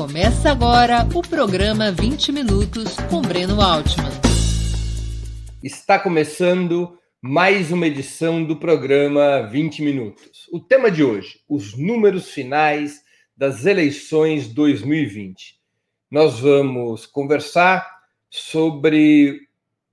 Começa agora o programa 20 Minutos com Breno Altman. Está começando mais uma edição do programa 20 Minutos. O tema de hoje: os números finais das eleições 2020. Nós vamos conversar sobre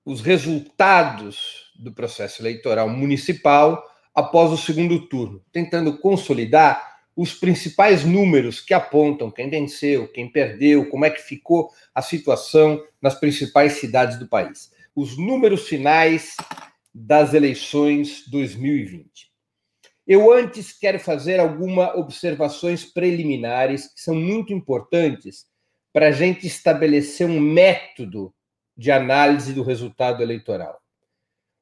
os resultados do processo eleitoral municipal após o segundo turno, tentando consolidar os principais números que apontam quem venceu, quem perdeu, como é que ficou a situação nas principais cidades do país. Os números finais das eleições 2020. Eu antes quero fazer algumas observações preliminares que são muito importantes para a gente estabelecer um método de análise do resultado eleitoral.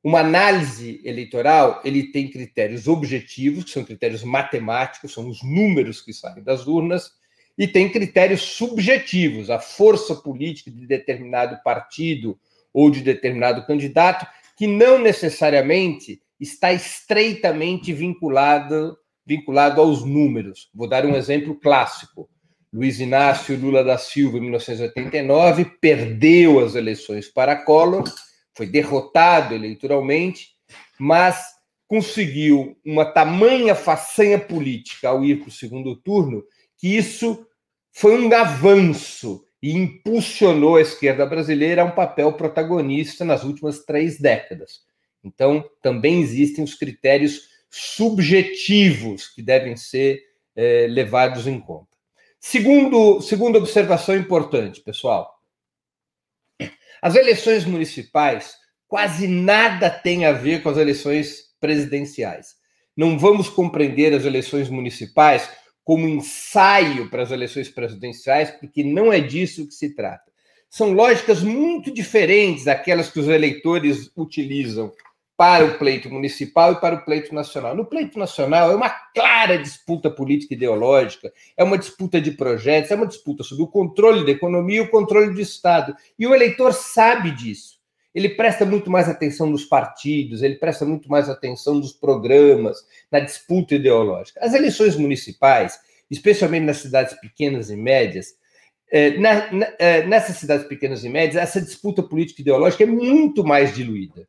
Uma análise eleitoral, ele tem critérios objetivos, que são critérios matemáticos, são os números que saem das urnas, e tem critérios subjetivos, a força política de determinado partido ou de determinado candidato, que não necessariamente está estreitamente vinculado, vinculado aos números. Vou dar um exemplo clássico. Luiz Inácio Lula da Silva, em 1989, perdeu as eleições para Collor foi derrotado eleitoralmente, mas conseguiu uma tamanha façanha política ao ir para o segundo turno que isso foi um avanço e impulsionou a esquerda brasileira a um papel protagonista nas últimas três décadas. Então, também existem os critérios subjetivos que devem ser é, levados em conta. Segundo, segunda observação importante, pessoal. As eleições municipais quase nada têm a ver com as eleições presidenciais. Não vamos compreender as eleições municipais como ensaio para as eleições presidenciais, porque não é disso que se trata. São lógicas muito diferentes daquelas que os eleitores utilizam para o pleito municipal e para o pleito nacional. No pleito nacional é uma clara disputa política ideológica, é uma disputa de projetos, é uma disputa sobre o controle da economia e o controle do Estado. E o eleitor sabe disso. Ele presta muito mais atenção nos partidos, ele presta muito mais atenção nos programas, na disputa ideológica. As eleições municipais, especialmente nas cidades pequenas e médias, é, é, nessas cidades pequenas e médias, essa disputa política ideológica é muito mais diluída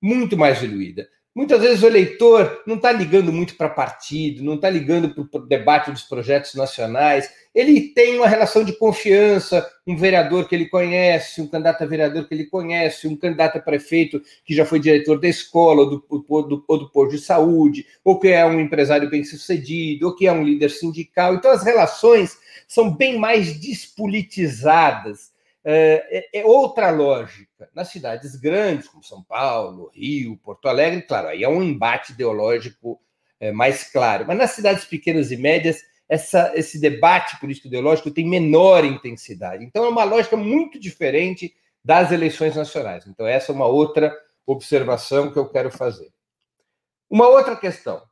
muito mais diluída. Muitas vezes o eleitor não está ligando muito para partido, não está ligando para o debate dos projetos nacionais. Ele tem uma relação de confiança, um vereador que ele conhece, um candidato a vereador que ele conhece, um candidato a prefeito que já foi diretor da escola, ou do, ou do, ou do posto de saúde, ou que é um empresário bem sucedido, ou que é um líder sindical. Então as relações são bem mais despolitizadas é, é, é, outra lógica. Nas cidades grandes, como São Paulo, Rio, Porto Alegre, claro, aí é um embate ideológico é, mais claro. Mas nas cidades pequenas e médias, essa, esse debate político-ideológico tem menor intensidade. Então, é uma lógica muito diferente das eleições nacionais. Então, essa é uma outra observação que eu quero fazer. Uma outra questão.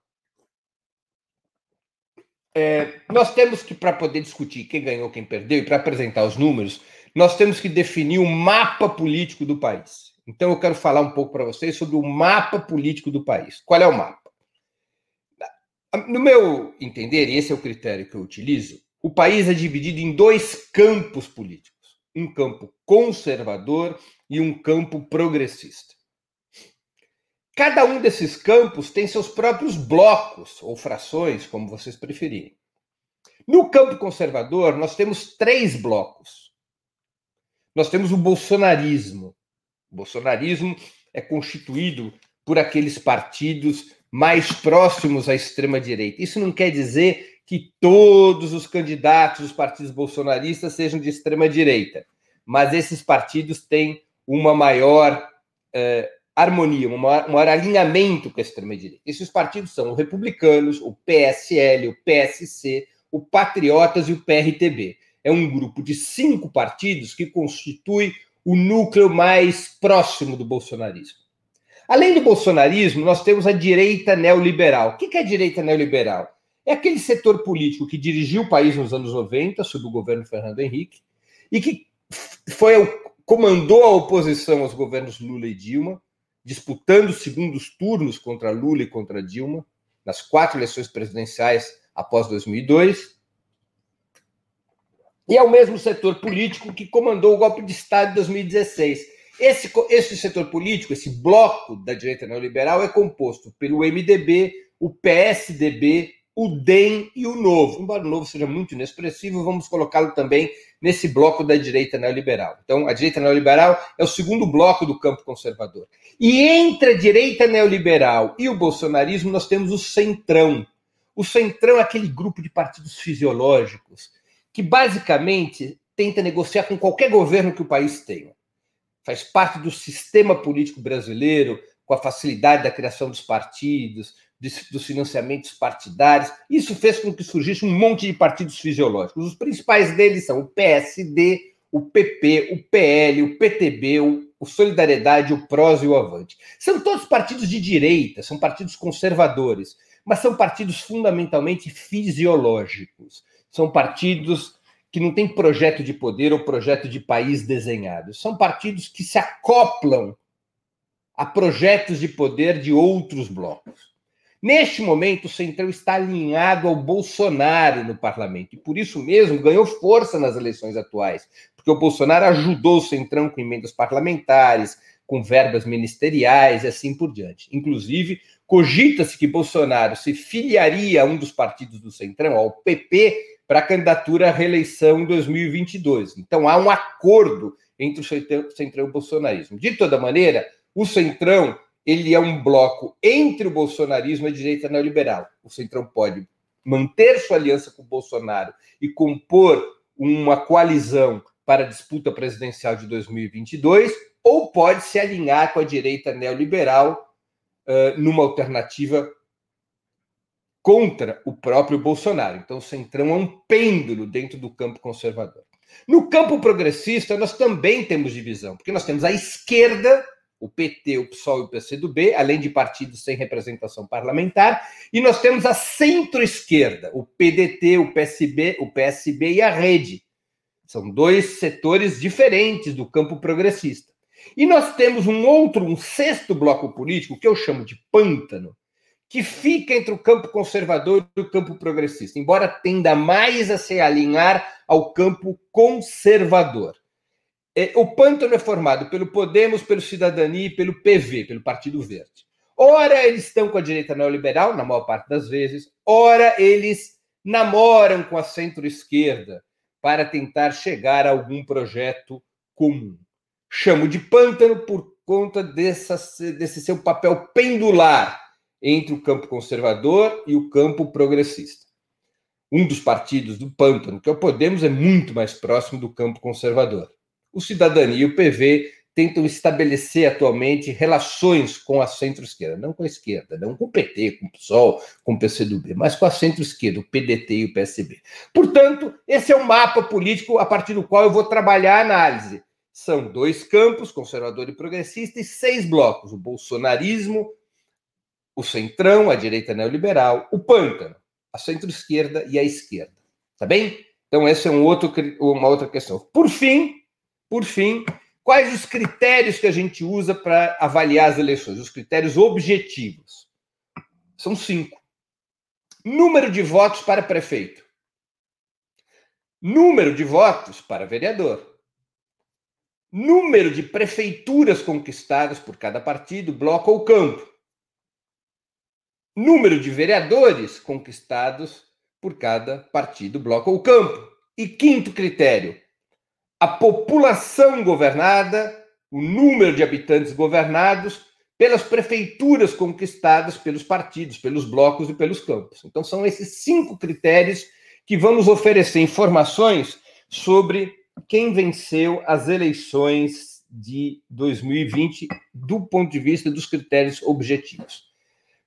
É, nós temos que, para poder discutir quem ganhou, quem perdeu, e para apresentar os números, nós temos que definir o mapa político do país. Então, eu quero falar um pouco para vocês sobre o mapa político do país. Qual é o mapa? No meu entender, e esse é o critério que eu utilizo, o país é dividido em dois campos políticos: um campo conservador e um campo progressista. Cada um desses campos tem seus próprios blocos ou frações, como vocês preferirem. No campo conservador, nós temos três blocos nós temos o bolsonarismo. O bolsonarismo é constituído por aqueles partidos mais próximos à extrema-direita. Isso não quer dizer que todos os candidatos dos partidos bolsonaristas sejam de extrema-direita, mas esses partidos têm uma maior eh, harmonia, um maior, um maior alinhamento com a extrema-direita. Esses partidos são os republicanos, o PSL, o PSC, o Patriotas e o PRTB é um grupo de cinco partidos que constitui o núcleo mais próximo do bolsonarismo. Além do bolsonarismo, nós temos a direita neoliberal. O que é a direita neoliberal? É aquele setor político que dirigiu o país nos anos 90, sob o governo Fernando Henrique, e que foi comandou a oposição aos governos Lula e Dilma, disputando segundos turnos contra Lula e contra Dilma, nas quatro eleições presidenciais após 2002, E é o mesmo setor político que comandou o golpe de Estado de 2016. Esse, esse setor político, esse bloco da direita neoliberal, é composto pelo MDB, o PSDB, o DEM e o Novo. Embora o Novo seja muito inexpressivo, vamos colocá-lo também nesse bloco da direita neoliberal. Então, a direita neoliberal é o segundo bloco do campo conservador. E entre a direita neoliberal e o bolsonarismo, nós temos o centrão. O centrão é aquele grupo de partidos fisiológicos que basicamente tenta negociar com qualquer governo que o país tenha. Faz parte do sistema político brasileiro, com a facilidade da criação dos partidos, dos financiamentos partidários. Isso fez com que surgisse um monte de partidos fisiológicos. Os principais deles são o PSD, o PP, o PL, o PTB, o, Solidariedade, o PROS e o Avante. São todos partidos de direita, são partidos conservadores, mas são partidos fundamentalmente fisiológicos. São partidos que não têm projeto de poder ou projeto de país desenhado. São partidos que se acoplam a projetos de poder de outros blocos. Neste momento, o Centrão está alinhado ao Bolsonaro no parlamento e, por isso mesmo, ganhou força nas eleições atuais, porque o Bolsonaro ajudou o Centrão com emendas parlamentares, com verbas ministeriais e assim por diante. Inclusive, cogita-se que Bolsonaro se filiaria a um dos partidos do Centrão, ao PP, para a candidatura à reeleição em 2022. Então, há um acordo entre o Centrão e o bolsonarismo. De toda maneira, o Centrão ele é um bloco entre o bolsonarismo e a direita neoliberal. O Centrão pode manter sua aliança com o Bolsonaro e compor uma coalizão para a disputa presidencial de 2022, ou pode se alinhar com a direita neoliberal uh, numa alternativa contra o próprio Bolsonaro. Então, o Centrão é um pêndulo dentro do campo conservador. No campo progressista, nós também temos divisão, porque nós temos a esquerda o PT, o PSOL e o PCdoB, além de partidos sem representação parlamentar, e nós temos a centro-esquerda, o PDT, o PSB, o PSB e a Rede. São dois setores diferentes do campo progressista. E nós temos um outro, um sexto bloco político, que eu chamo de pântano, que fica entre o campo conservador e o campo progressista, embora tenda mais a se alinhar ao campo conservador. É, o pântano é formado pelo Podemos, pelo Cidadania e pelo PV, pelo Partido Verde. Ora, eles estão com a direita neoliberal, na maior parte das vezes, ora, eles namoram com a centro-esquerda para tentar chegar a algum projeto comum. Chamo de pântano por conta dessa, desse seu papel pendular entre o campo conservador e o campo progressista. Um dos partidos do pântano, que é o Podemos, é muito mais próximo do campo conservador o Cidadania e o PV tentam estabelecer atualmente relações com a centro-esquerda, não com a esquerda, não com o PT, com o PSOL, com o PCdoB, mas com a centro-esquerda, o PDT e o PSB. Portanto, esse é o mapa político a partir do qual eu vou trabalhar a análise. São dois campos, conservador e progressista, e seis blocos: o bolsonarismo, o centrão, a direita neoliberal, o pântano, a centro-esquerda e a esquerda. Tá bem? Então, essa é um outro, uma outra questão. Por fim, por fim, quais os critérios que a gente usa para avaliar as eleições? Os critérios objetivos. São cinco. Número de votos para prefeito. Número de votos para vereador. Número de prefeituras conquistadas por cada partido, bloco ou campo. Número de vereadores conquistados por cada partido, bloco ou campo. E quinto critério, a população governada, o número de habitantes governados pelas prefeituras conquistadas pelos partidos, pelos blocos e pelos campos. Então, são esses cinco critérios que vamos oferecer informações sobre quem venceu as eleições de 2020 do ponto de vista dos critérios objetivos.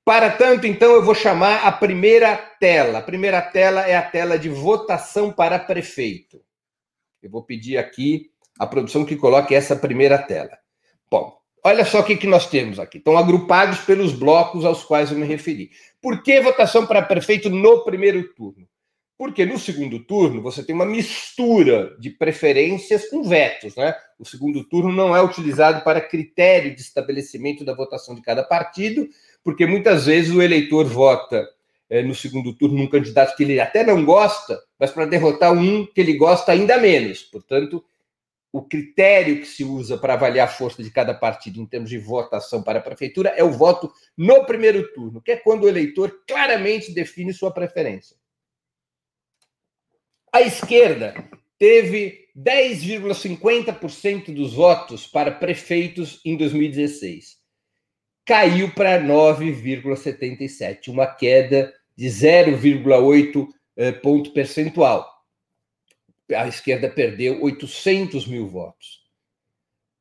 Para tanto, então, eu vou chamar a primeira tela. A primeira tela é a tela de votação para prefeito. Eu vou pedir aqui a produção que coloque essa primeira tela. Bom, olha só o que, que nós temos aqui. Estão agrupados pelos blocos aos quais eu me referi. Por que votação para prefeito no primeiro turno? Porque no segundo turno você tem uma mistura de preferências com vetos, né? O segundo turno não é utilizado para critério de estabelecimento da votação de cada partido, porque muitas vezes o eleitor vota é, no segundo turno num candidato que ele até não gosta, mas para derrotar um que ele gosta ainda menos. Portanto, o critério que se usa para avaliar a força de cada partido em termos de votação para a prefeitura é o voto no primeiro turno, que é quando o eleitor claramente define sua preferência. A esquerda teve 10,50% dos votos para prefeitos em 2016. Caiu para 9,77, uma queda de 0,8 eh, ponto percentual a esquerda perdeu 800 mil votos.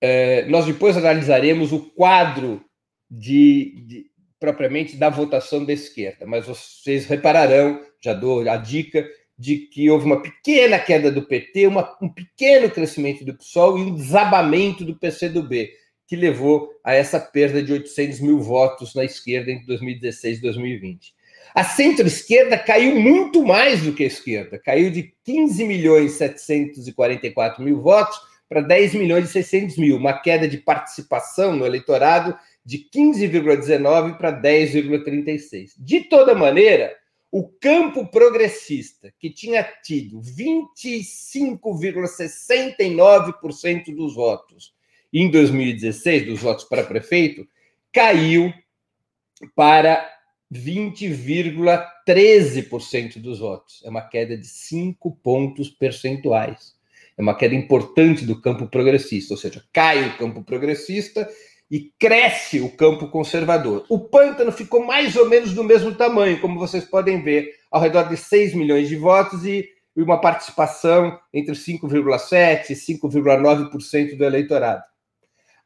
É, nós depois analisaremos o quadro de, de, propriamente da votação da esquerda, mas vocês repararão, já dou a dica, de que houve uma pequena queda do PT, uma, um pequeno crescimento do PSOL e um desabamento do PCdoB, que levou a essa perda de 800 mil votos na esquerda entre 2016 e 2020. A centro-esquerda caiu muito mais do que a esquerda, caiu de 15 milhões 744 mil votos para 10 milhões e 600 mil, uma queda de participação no eleitorado de 15,19 para 10,36. De toda maneira, o campo progressista, que tinha tido 25,69% dos votos em 2016, dos votos para prefeito, caiu para 20,13% dos votos. É uma queda de 5 pontos percentuais. É uma queda importante do campo progressista, ou seja, cai o campo progressista e cresce o campo conservador. O pântano ficou mais ou menos do mesmo tamanho, como vocês podem ver, ao redor de 6 milhões de votos e uma participação entre 5,7% e 5,9% do eleitorado.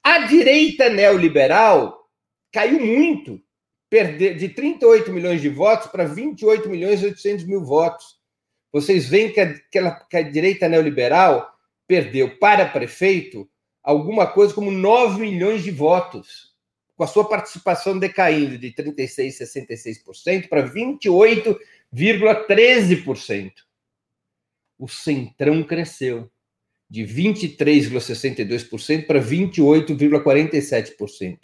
A direita neoliberal caiu muito, perder de 38 milhões de votos para 28 milhões e 800 mil votos. Vocês veem que, que a direita neoliberal perdeu para prefeito alguma coisa como 9 milhões de votos, com a sua participação decaindo de 36,66% para 28,13%. O Centrão cresceu de 23,62% para 28,47%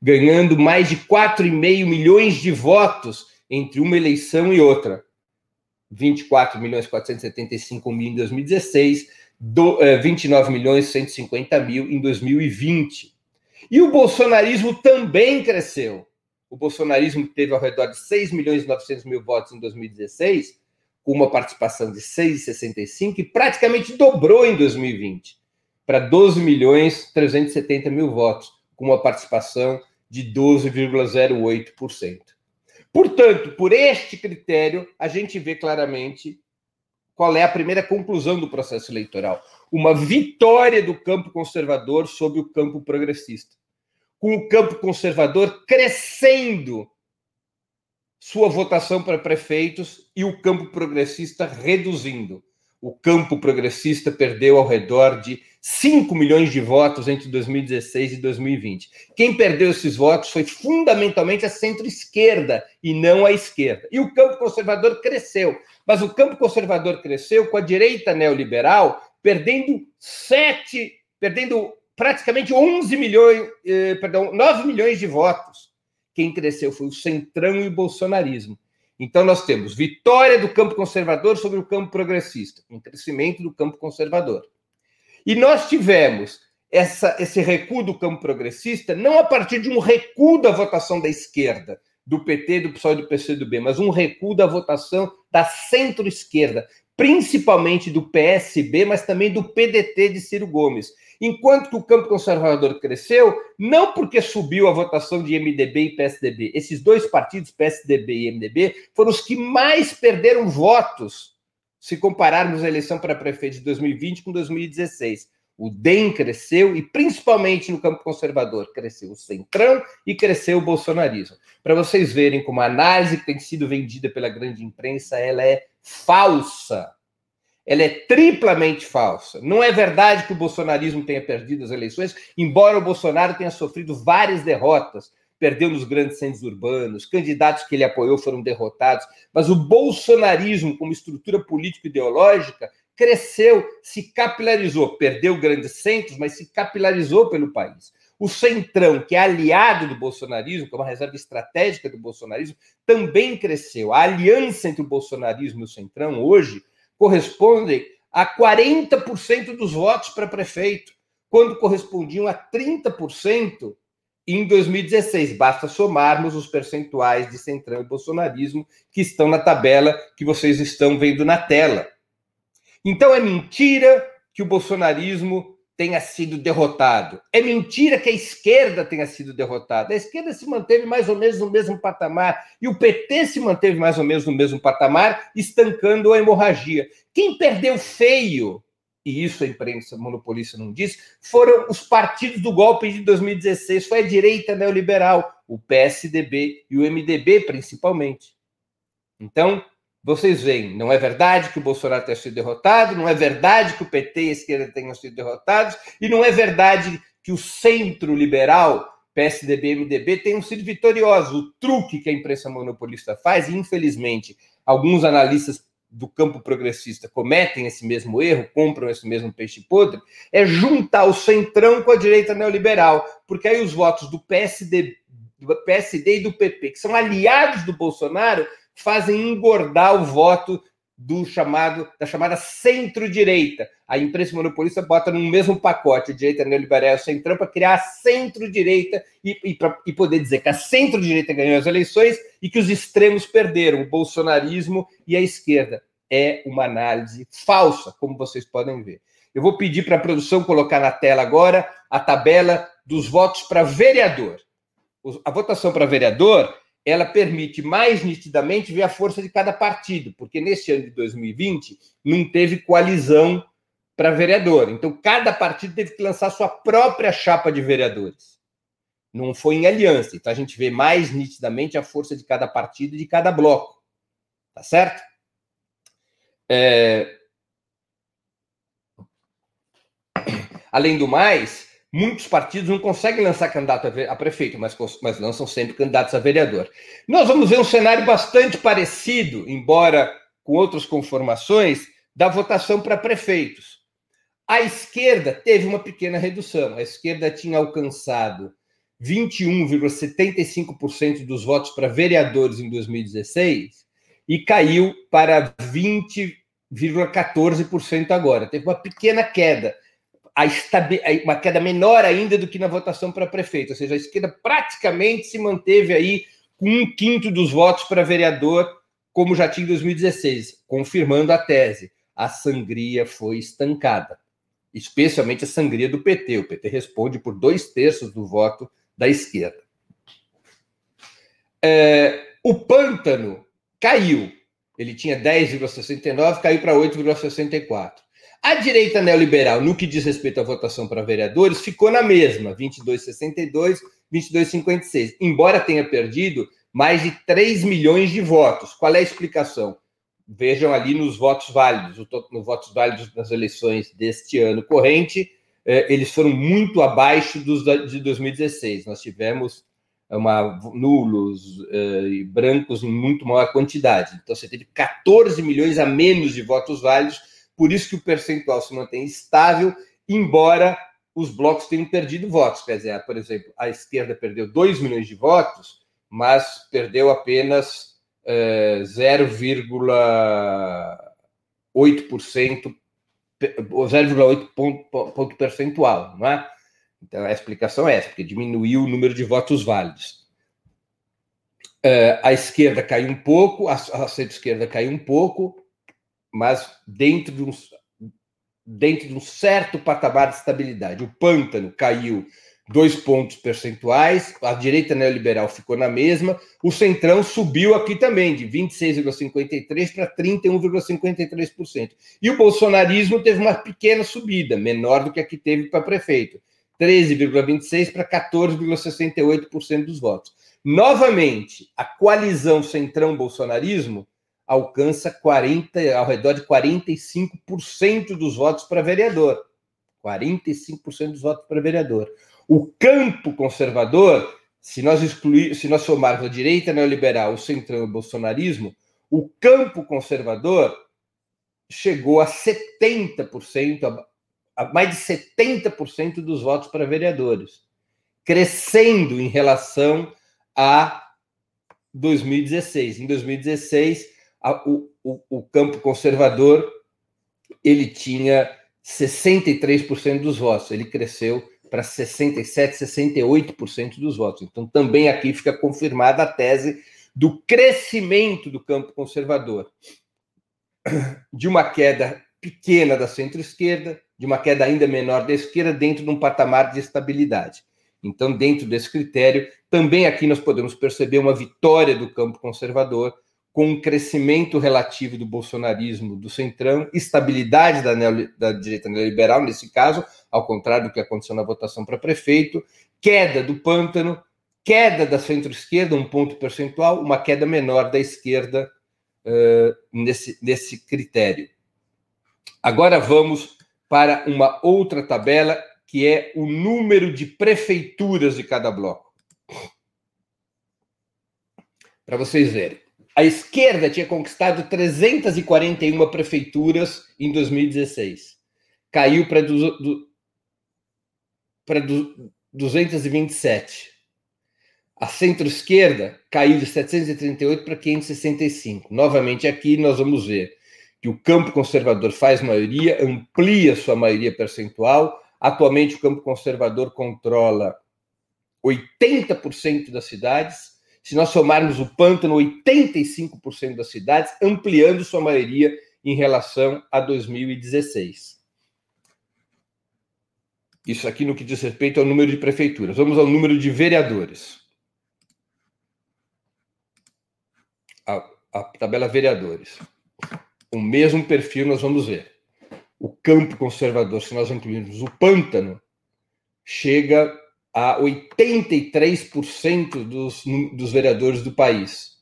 ganhando mais de 4,5 milhões de votos entre uma eleição e outra. 24 milhões 475 mil em 2016, do, 29 milhões 150 mil em 2020. E o bolsonarismo também cresceu. O bolsonarismo teve ao redor de 6 milhões e 900 mil votos em 2016, com uma participação de 6,65 e praticamente dobrou em 2020 para 12 milhões 370 mil votos, com uma participação de 12,08%. Portanto, por este critério, a gente vê claramente qual é a primeira conclusão do processo eleitoral: uma vitória do campo conservador sobre o campo progressista. Com o campo conservador crescendo sua votação para prefeitos e o campo progressista reduzindo. O campo progressista perdeu ao redor de 5 milhões de votos entre 2016 e 2020. Quem perdeu esses votos foi fundamentalmente a centro-esquerda e não a esquerda. E o campo conservador cresceu. Mas o campo conservador cresceu com a direita neoliberal perdendo 7, perdendo praticamente 11 milhões, eh, perdão, 9 milhões de votos. Quem cresceu foi o Centrão e o bolsonarismo. Então, nós temos vitória do campo conservador sobre o campo progressista, um crescimento do campo conservador. E nós tivemos essa, esse recuo do campo progressista não a partir de um recuo da votação da esquerda, do PT, do PSOL e do PCdoB, mas um recuo da votação da centro-esquerda, principalmente do PSB, mas também do PDT de Ciro Gomes. Enquanto que o campo conservador cresceu, não porque subiu a votação de MDB e PSDB. Esses dois partidos, PSDB e MDB, foram os que mais perderam votos se compararmos a eleição para prefeito de 2020 com 2016. O DEM cresceu e, principalmente no campo conservador, cresceu o Centrão e cresceu o bolsonarismo. Para vocês verem como a análise que tem sido vendida pela grande imprensa ela é falsa. Ela é triplamente falsa. Não é verdade que o bolsonarismo tenha perdido as eleições, embora o Bolsonaro tenha sofrido várias derrotas perdeu nos grandes centros urbanos, candidatos que ele apoiou foram derrotados, mas o bolsonarismo, como estrutura político-ideológica, cresceu, se capilarizou, perdeu grandes centros, mas se capilarizou pelo país. O Centrão, que é aliado do bolsonarismo, que é uma reserva estratégica do bolsonarismo, também cresceu. A aliança entre o bolsonarismo e o Centrão hoje corresponde a 40% dos votos para prefeito, quando correspondiam a 30% em 2016. Basta somarmos os percentuais de Centrão e bolsonarismo que estão na tabela que vocês estão vendo na tela. Então é mentira que o bolsonarismo tenha sido derrotado. É mentira que a esquerda tenha sido derrotada. A esquerda se manteve mais ou menos no mesmo patamar e o PT se manteve mais ou menos no mesmo patamar, estancando a hemorragia. Quem perdeu feio, e isso a imprensa monopolista não diz, foram os partidos do golpe de 2016, foi a direita neoliberal, o PSDB e o MDB principalmente. Então, vocês veem, não é verdade que o Bolsonaro tenha sido derrotado, não é verdade que o PT e a esquerda tenham sido derrotados, e não é verdade que o centro liberal, PSDB e MDB, tenham sido vitoriosos. O truque que a imprensa monopolista faz, e infelizmente alguns analistas do campo progressista cometem esse mesmo erro, compram esse mesmo peixe podre, é juntar o centrão com a direita neoliberal, porque aí os votos do PSD, do PSD e do PP, que são aliados do Bolsonaro, fazem engordar o voto do chamado da chamada centro-direita. A imprensa monopolista bota no mesmo pacote a direita neoliberal e o centrão para criar a centro-direita e, e, e poder dizer que a centro-direita ganhou as eleições e que os extremos perderam, o bolsonarismo e a esquerda. É uma análise falsa, como vocês podem ver. Eu vou pedir para a produção colocar na tela agora a tabela dos votos para vereador. A votação para vereador ela permite mais nitidamente ver a força de cada partido, porque neste ano de 2020 não teve coalizão para vereador. Então, cada partido teve que lançar sua própria chapa de vereadores. Não foi em aliança. Então, a gente vê mais nitidamente a força de cada partido e de cada bloco. Tá certo? É... Além do mais, muitos partidos não conseguem lançar candidato a prefeito, mas, mas lançam sempre candidatos a vereador. Nós vamos ver um cenário bastante parecido, embora com outras conformações, da votação para prefeitos. A esquerda teve uma pequena redução. A esquerda tinha alcançado 21,75% dos votos para vereadores em 2016 e caiu para 20,14% agora. Teve uma pequena queda uma queda menor ainda do que na votação para prefeito, ou seja, a esquerda praticamente se manteve aí com um quinto dos votos para vereador, como já tinha em 2016, confirmando a tese. A sangria foi estancada, especialmente a sangria do PT. O PT responde por dois terços do voto da esquerda. É, o pântano caiu. Ele tinha 10,69, caiu para 8,64. A direita neoliberal, no que diz respeito à votação para vereadores, ficou na mesma, 22,62, 22,56, embora tenha perdido mais de 3 milhões de votos. Qual é a explicação? Vejam ali nos votos válidos, nos votos válidos das eleições deste ano corrente, eh, eles foram muito abaixo dos de 2016. Nós tivemos uma, nulos eh, e brancos em muito maior quantidade. Então, você teve 14 milhões a menos de votos válidos por isso que o percentual se mantém estável, embora os blocos tenham perdido votos. Quer dizer, por exemplo, a esquerda perdeu 2 milhões de votos, mas perdeu apenas é, 0,8%, 0,8 ponto, ponto percentual, não é? Então a explicação é essa, porque diminuiu o número de votos válidos. Uh, a esquerda caiu um pouco, a, a centro-esquerda caiu um pouco, mas dentro de um, dentro de um certo patamar de estabilidade. O pântano caiu dois pontos percentuais, a direita neoliberal ficou na mesma, o centrão subiu aqui também, de 26,53% para 31,53%. E o bolsonarismo teve uma pequena subida, menor do que a que teve para prefeito, 13,26% para 14,68% dos votos. Novamente, a coalizão centrão-bolsonarismo alcança 40, ao redor de 45% dos votos para vereador. 45% dos votos para vereador. O campo conservador, se nós excluir, se nós somarmos a direita neoliberal, o centrão e o bolsonarismo, o campo conservador chegou a 70%, a, mais de 70% dos votos para vereadores. crescendo em relação a 2016. Em 2016, a, o, o, o campo conservador ele tinha 63% dos votos, ele cresceu para 67, 68% dos votos. Então, também aqui fica confirmada a tese do crescimento do campo conservador, de uma queda pequena da centro-esquerda, de uma queda ainda menor da esquerda, dentro de um patamar de estabilidade. Então, dentro desse critério, também aqui nós podemos perceber uma vitória do campo conservador, com um crescimento relativo do bolsonarismo do centrão, estabilidade da, neo, da direita neoliberal, nesse caso, ao contrário do que aconteceu na votação para prefeito, queda do pântano, queda da centro-esquerda, um ponto percentual, uma queda menor da esquerda uh, nesse, nesse critério. Agora vamos para uma outra tabela, que é o número de prefeituras de cada bloco. Para vocês verem. A esquerda tinha conquistado 341 prefeituras em 2016. Caiu para para 227. A centro-esquerda caiu de 738 para 565. Novamente aqui nós vamos ver que o campo conservador faz maioria, amplia sua maioria percentual. Atualmente o campo conservador controla 80% das cidades se nós somarmos o pântano, 85% das cidades, ampliando sua maioria em relação a 2016. Isso aqui no que diz respeito ao número de prefeituras. Vamos ao número de vereadores. A, a tabela vereadores. O mesmo perfil nós vamos ver. O campo conservador, se nós incluirmos o pântano, chega a 83% dos, dos vereadores do país.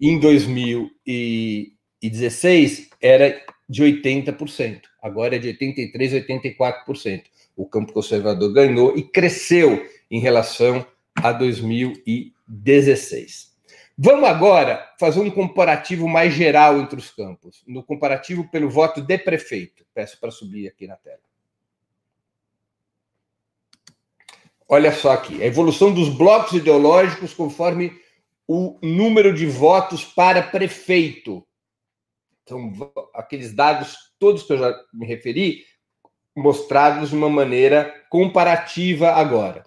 Em 2016, era de 80%, agora é de 83%, 84%. O campo conservador ganhou e cresceu em relação a 2016. Vamos agora fazer um comparativo mais geral entre os campos, no comparativo pelo voto de prefeito. Peço para subir aqui na tela. Olha só aqui, a evolução dos blocos ideológicos conforme o número de votos para prefeito. Então, aqueles dados todos que eu já me referi, mostrados de uma maneira comparativa agora.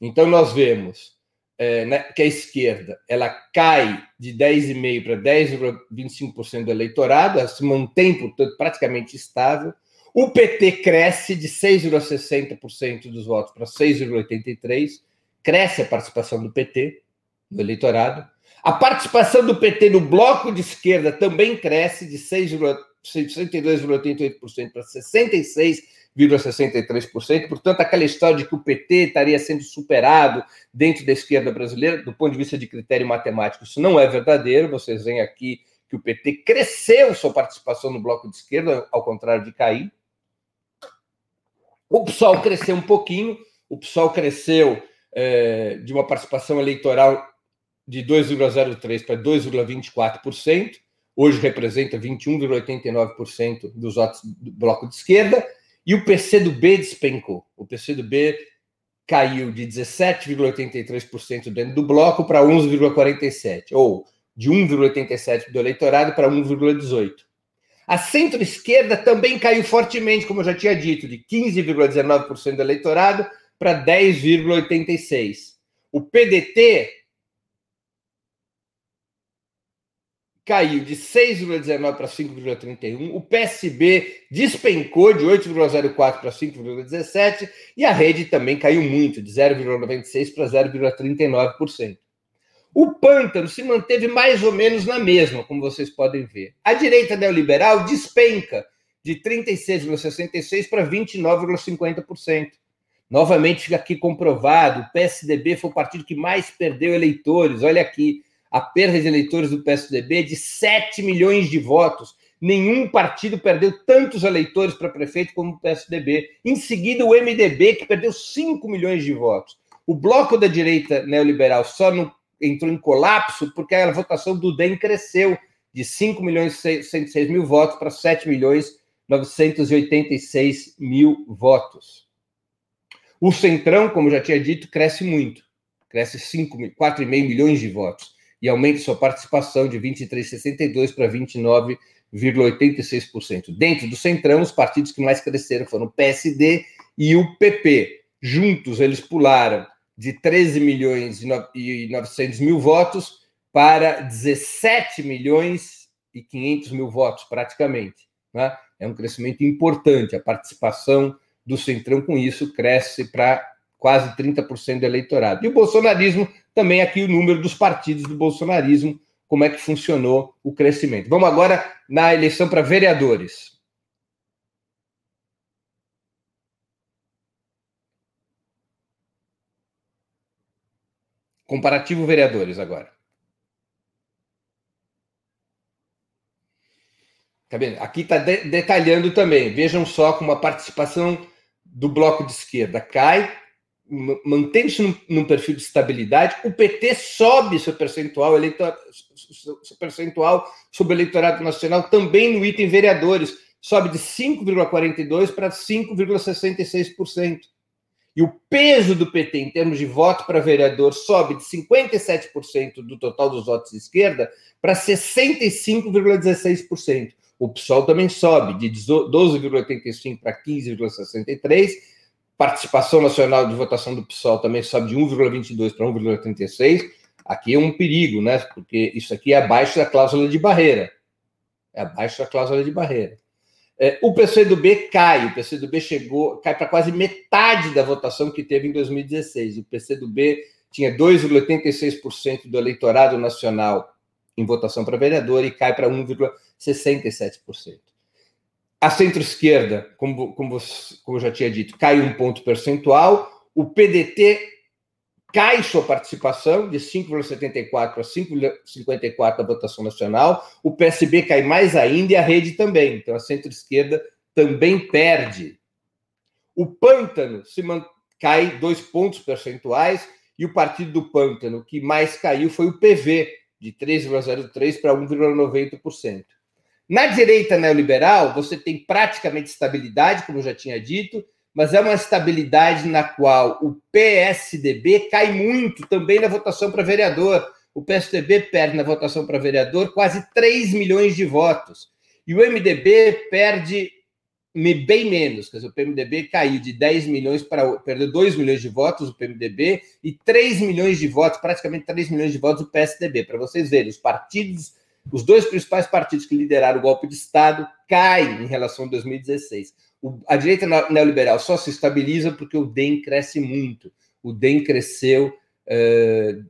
Então, nós vemos é, né, que a esquerda ela cai de 10,5% para 10,25% do eleitorado, ela se mantém, portanto, praticamente estável. O PT cresce de 6,60% dos votos para 6,83%, cresce a participação do PT no eleitorado. A participação do PT no bloco de esquerda também cresce de 62,88% para 66,63%. Portanto, aquela história de que o PT estaria sendo superado dentro da esquerda brasileira, do ponto de vista de critério matemático, isso não é verdadeiro. Vocês veem aqui que o PT cresceu sua participação no bloco de esquerda, ao contrário de cair. O PSOL cresceu um pouquinho, o PSOL cresceu é, de uma participação eleitoral de 2,03% para 2,24%, hoje representa 21,89% dos votos do bloco de esquerda, e o PCdoB despencou. O PCdoB caiu de 17,83% dentro do bloco para 11,47%, ou de 1,87% do eleitorado para 1,18%. A centro-esquerda também caiu fortemente, como eu já tinha dito, de 15,19% do eleitorado para 10,86%. O PDT caiu de 6,19 para 5,31, o PSB despencou de 8,04 para 5,17 e a rede também caiu muito, de 0,96 para 0,39%. O pântano se manteve mais ou menos na mesma, como vocês podem ver. A direita neoliberal despenca de 36,66% para 29,50%. Novamente fica aqui comprovado: o PSDB foi o partido que mais perdeu eleitores. Olha aqui, a perda de eleitores do PSDB é de 7 milhões de votos. Nenhum partido perdeu tantos eleitores para prefeito como o PSDB. Em seguida, o MDB, que perdeu 5 milhões de votos. O bloco da direita neoliberal só no entrou em colapso porque a votação do DEM cresceu de 5 milhões e 106 mil votos para 7 milhões 986 mil votos. O Centrão, como já tinha dito, cresce muito, cresce 4,5 milhões de votos e aumenta sua participação de 23,62 para 29,86%. Dentro do Centrão, os partidos que mais cresceram foram o PSD e o PP. Juntos, eles pularam de 13 milhões e 900 mil votos para 17 milhões e 500 mil votos, praticamente. Né? É um crescimento importante. A participação do Centrão com isso cresce para quase 30% do eleitorado. E o bolsonarismo, também aqui o número dos partidos do bolsonarismo, como é que funcionou o crescimento. Vamos agora na eleição para vereadores. Comparativo vereadores agora. Tá vendo? Aqui está de detalhando também. Vejam só como a participação do bloco de esquerda cai, mantém-se num, num, perfil de estabilidade. O PT sobe seu percentual, eleitor, seu percentual sobre o eleitorado nacional também no item vereadores. Sobe de 5,42% para 5,66%. E o peso do PT em termos de voto para vereador sobe de 57% do total dos votos de esquerda para 65,16%. O PSOL também sobe de 12,85 para 15,63. Participação nacional de votação do PSOL também sobe de 1,22 para 1,36. Aqui é um perigo, né? Porque isso aqui é abaixo da cláusula de barreira. É abaixo da cláusula de barreira. É, o PCdoB cai, o PCdoB chegou, cai para quase metade da votação que teve em 2016. O PCdoB tinha 2,86% do eleitorado nacional em votação para vereador e cai para 1,67%. A centro-esquerda, como, como, como eu já tinha dito, cai um ponto percentual. O PDT cai sua participação de 5,74 para 5,54 da votação nacional. O PSB cai mais ainda e a rede também. Então a centro-esquerda também perde. O Pântano se man... cai dois pontos percentuais e o partido do Pântano que mais caiu foi o PV, de 3,03 para 1,90%. Na direita neoliberal, você tem praticamente estabilidade, como eu já tinha dito, mas é uma estabilidade na qual o PSDB cai muito também na votação para vereador. O PSDB perde na votação para vereador quase 3 milhões de votos. E o MDB perde bem menos. Quer dizer, o PMDB caiu de 10 milhões para. perdeu 2 milhões de votos o PMDB e 3 milhões de votos, praticamente 3 milhões de votos o PSDB. Para vocês verem, os partidos, os dois principais partidos que lideraram o golpe de Estado caem em relação a 2016 a direita neoliberal só se estabiliza porque o DEM cresce muito. O DEM cresceu uh,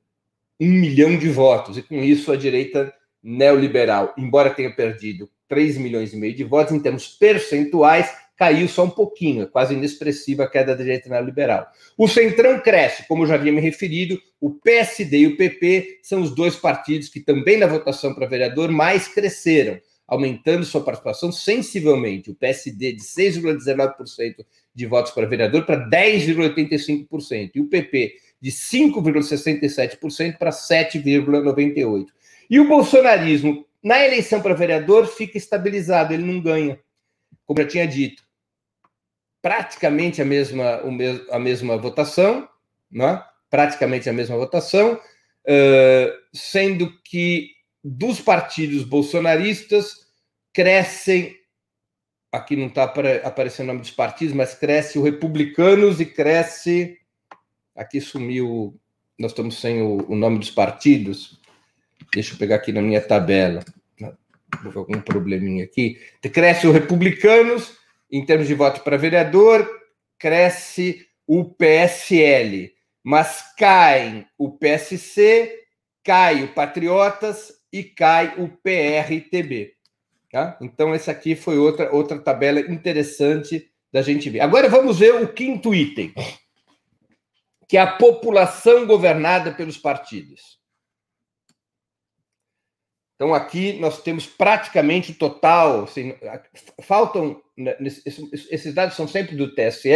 um milhão de votos, e com isso a direita neoliberal, embora tenha perdido 3 milhões e meio de votos, em termos percentuais, caiu só um pouquinho, é quase inexpressiva a queda da direita neoliberal. O Centrão cresce, como eu já havia me referido, o PSD e o PP são os dois partidos que também na votação para vereador mais cresceram aumentando sua participação sensivelmente. O PSD de 6,19% de votos para vereador para 10,85%. E o PP de 5,67% para 7,98%. E o bolsonarismo, na eleição para vereador, fica estabilizado, ele não ganha, como eu tinha dito. Praticamente a mesma, a mesma votação, né? praticamente a mesma votação, sendo que dos partidos bolsonaristas, crescem, aqui não está aparecendo o nome dos partidos, mas cresce o Republicanos e cresce, aqui sumiu, nós estamos sem o, o nome dos partidos, deixa eu pegar aqui na minha tabela, houve algum probleminha aqui, cresce o Republicanos, em termos de voto para vereador, cresce o PSL, mas cai o PSC, cai o Patriotas e cai o PRTB. Tá? Então, essa aqui foi outra, outra tabela interessante da gente ver. Agora vamos ver o quinto item, que é a população governada pelos partidos. Então, aqui nós temos praticamente o total. Assim, faltam. Né, esses dados são sempre do TSE,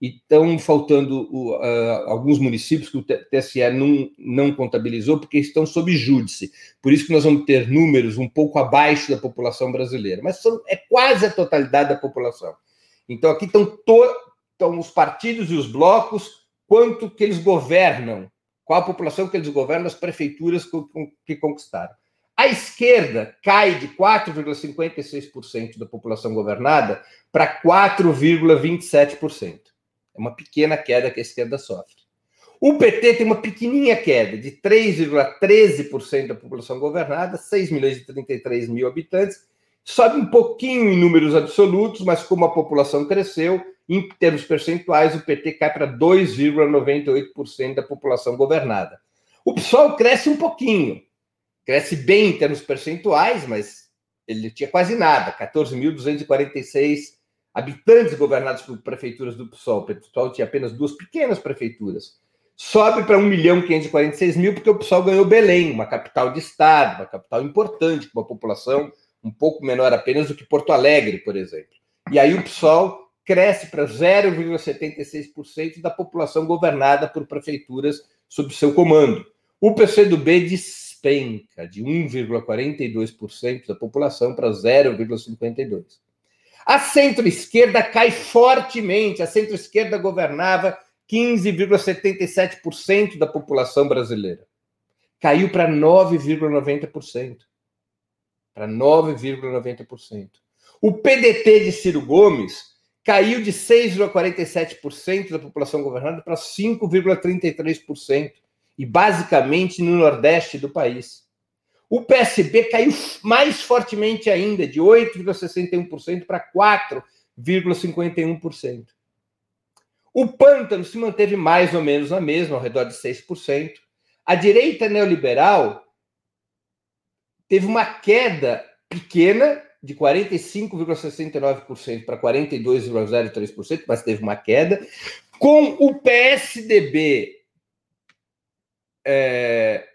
e estão faltando uh, alguns municípios que o TSE não, não contabilizou porque estão sob júdice. Por isso que nós vamos ter números um pouco abaixo da população brasileira, mas são, é quase a totalidade da população. Então aqui estão to, então, os partidos e os blocos, quanto que eles governam, qual a população que eles governam, as prefeituras que conquistaram. A esquerda cai de 4,56% da população governada para 4,27%. É uma pequena queda que a esquerda sofre. O PT tem uma pequenininha queda de 3,13% da população governada, 6 milhões e 33 mil habitantes. Sobe um pouquinho em números absolutos, mas como a população cresceu, em termos percentuais, o PT cai para 2,98% da população governada. O PSOL cresce um pouquinho, cresce bem em termos percentuais, mas ele tinha quase nada, 14.246 habitantes governados por prefeituras do PSOL. O PSOL tinha apenas duas pequenas prefeituras sobe para 1 milhão 546 mil, porque o pessoal ganhou Belém, uma capital de estado, uma capital importante, com uma população um pouco menor apenas do que Porto Alegre, por exemplo. E aí o PSOL cresce para 0,76% da população governada por prefeituras sob seu comando. O PCdoB despenca de 1,42% da população para 0,52%. A centro-esquerda cai fortemente. A centro-esquerda governava 15,77% da população brasileira. Caiu para 9,90%. Para 9,90%. O PDT de Ciro Gomes caiu de 6,47% da população governada para 5,33%, e basicamente no Nordeste do país. O PSB caiu mais fortemente ainda, de 8,61% para 4,51%. O pântano se manteve mais ou menos na mesma, ao redor de 6%. A direita neoliberal teve uma queda pequena de 45,69% para 42,03%, mas teve uma queda, com o PSDB é,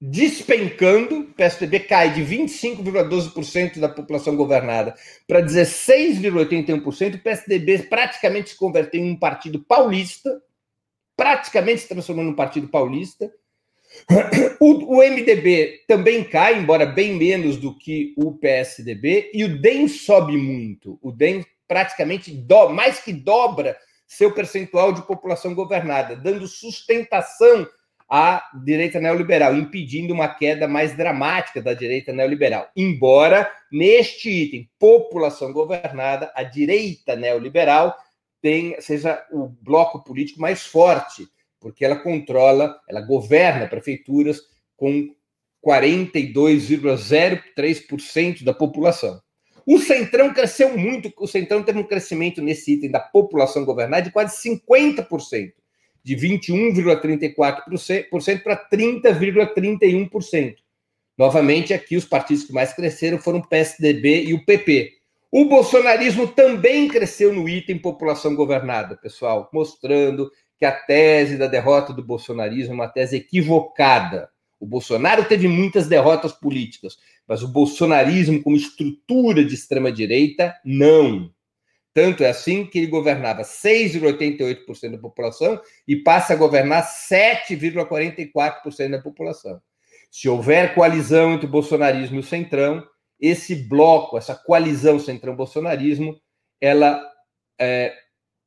despencando, o PSDB cai de 25,12% da população governada para 16,81%, o PSDB praticamente se converteu em um partido paulista, praticamente se transformou num partido paulista. O, o, MDB também cai, embora bem menos do que o PSDB, e o DEM sobe muito. O DEM praticamente do, mais que dobra seu percentual de população governada, dando sustentação a direita neoliberal, impedindo uma queda mais dramática da direita neoliberal. Embora, neste item, população governada, a direita neoliberal tem, seja o bloco político mais forte, porque ela controla, ela governa prefeituras com 42,03% da população. O Centrão cresceu muito, o Centrão teve um crescimento nesse item da população governada de quase 50% de 21,34% para 30,31%. Novamente, aqui os partidos que mais cresceram foram o PSDB e o PP. O bolsonarismo também cresceu no item população governada, pessoal, mostrando que a tese da derrota do bolsonarismo é uma tese equivocada. O Bolsonaro teve muitas derrotas políticas, mas o bolsonarismo, como estrutura de extrema-direita, não. Tanto é assim que ele governava 6,88% da população e passa a governar 7,44% da população. Se houver coalizão entre o bolsonarismo e o centrão, esse bloco, essa coalizão centrão-bolsonarismo, ela é,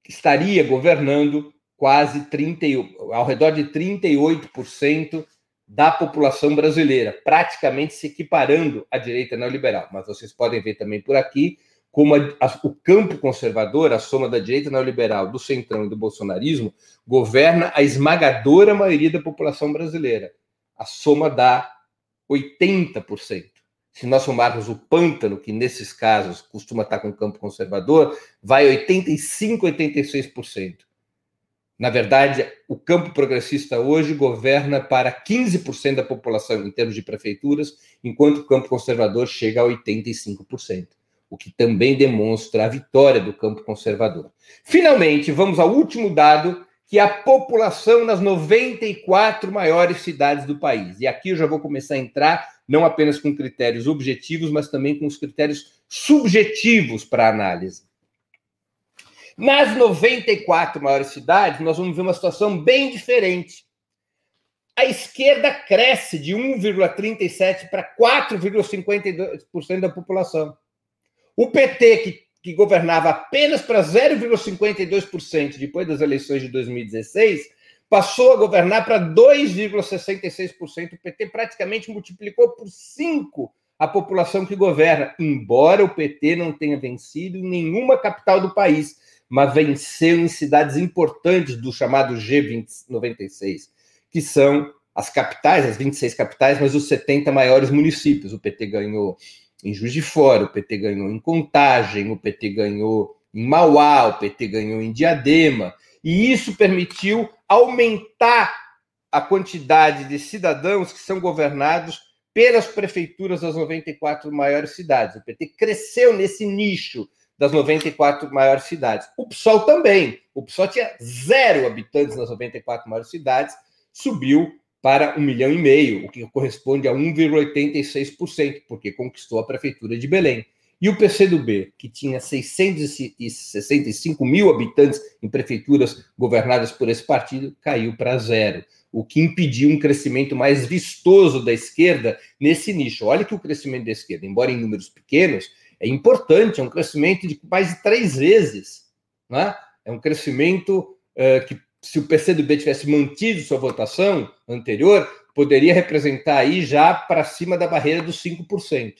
estaria governando quase 30, ao redor de 38% da população brasileira, praticamente se equiparando à direita neoliberal. Mas vocês podem ver também por aqui como a, a, o campo conservador, a soma da direita neoliberal, do centrão e do bolsonarismo, governa a esmagadora maioria da população brasileira. A soma dá 80%. Se nós somarmos o pântano, que nesses casos costuma estar com o campo conservador, vai 85, 86%. Na verdade, o campo progressista hoje governa para 15% da população em termos de prefeituras, enquanto o campo conservador chega a 85% o que também demonstra a vitória do campo conservador. Finalmente, vamos ao último dado, que é a população nas 94 maiores cidades do país. E aqui eu já vou começar a entrar não apenas com critérios objetivos, mas também com os critérios subjetivos para análise. Nas 94 maiores cidades, nós vamos ver uma situação bem diferente. A esquerda cresce de 1,37% para 4,52% da população. O PT, que que governava apenas para 0,52% depois das eleições de 2016, passou a governar para 2,66%. O PT praticamente multiplicou por 5 a população que governa, embora o PT não tenha vencido em nenhuma capital do país, mas venceu em cidades importantes do chamado G96, que são as capitais, as 26 capitais, mas os 70 maiores municípios. O PT ganhou em Juiz de Fora, o PT ganhou em Contagem, o PT ganhou em Mauá, o PT ganhou em Diadema, e isso permitiu aumentar a quantidade de cidadãos que são governados pelas prefeituras das 94 maiores cidades. O PT cresceu nesse nicho das 94 maiores cidades. O PSOL também. O PSOL tinha zero habitantes nas 94 maiores cidades, subiu para um milhão e meio, o que corresponde a 1,86%, porque conquistou a prefeitura de Belém. E o PCdoB, que tinha 665 mil habitantes em prefeituras governadas por esse partido, caiu para zero, o que impediu um crescimento mais vistoso da esquerda nesse nicho. Olha que o crescimento da esquerda, embora em números pequenos, é importante, é um crescimento de mais de três vezes. Né? É um crescimento uh, que se o PCdoB tivesse mantido sua votação anterior, poderia representar aí já para cima da barreira dos 5%.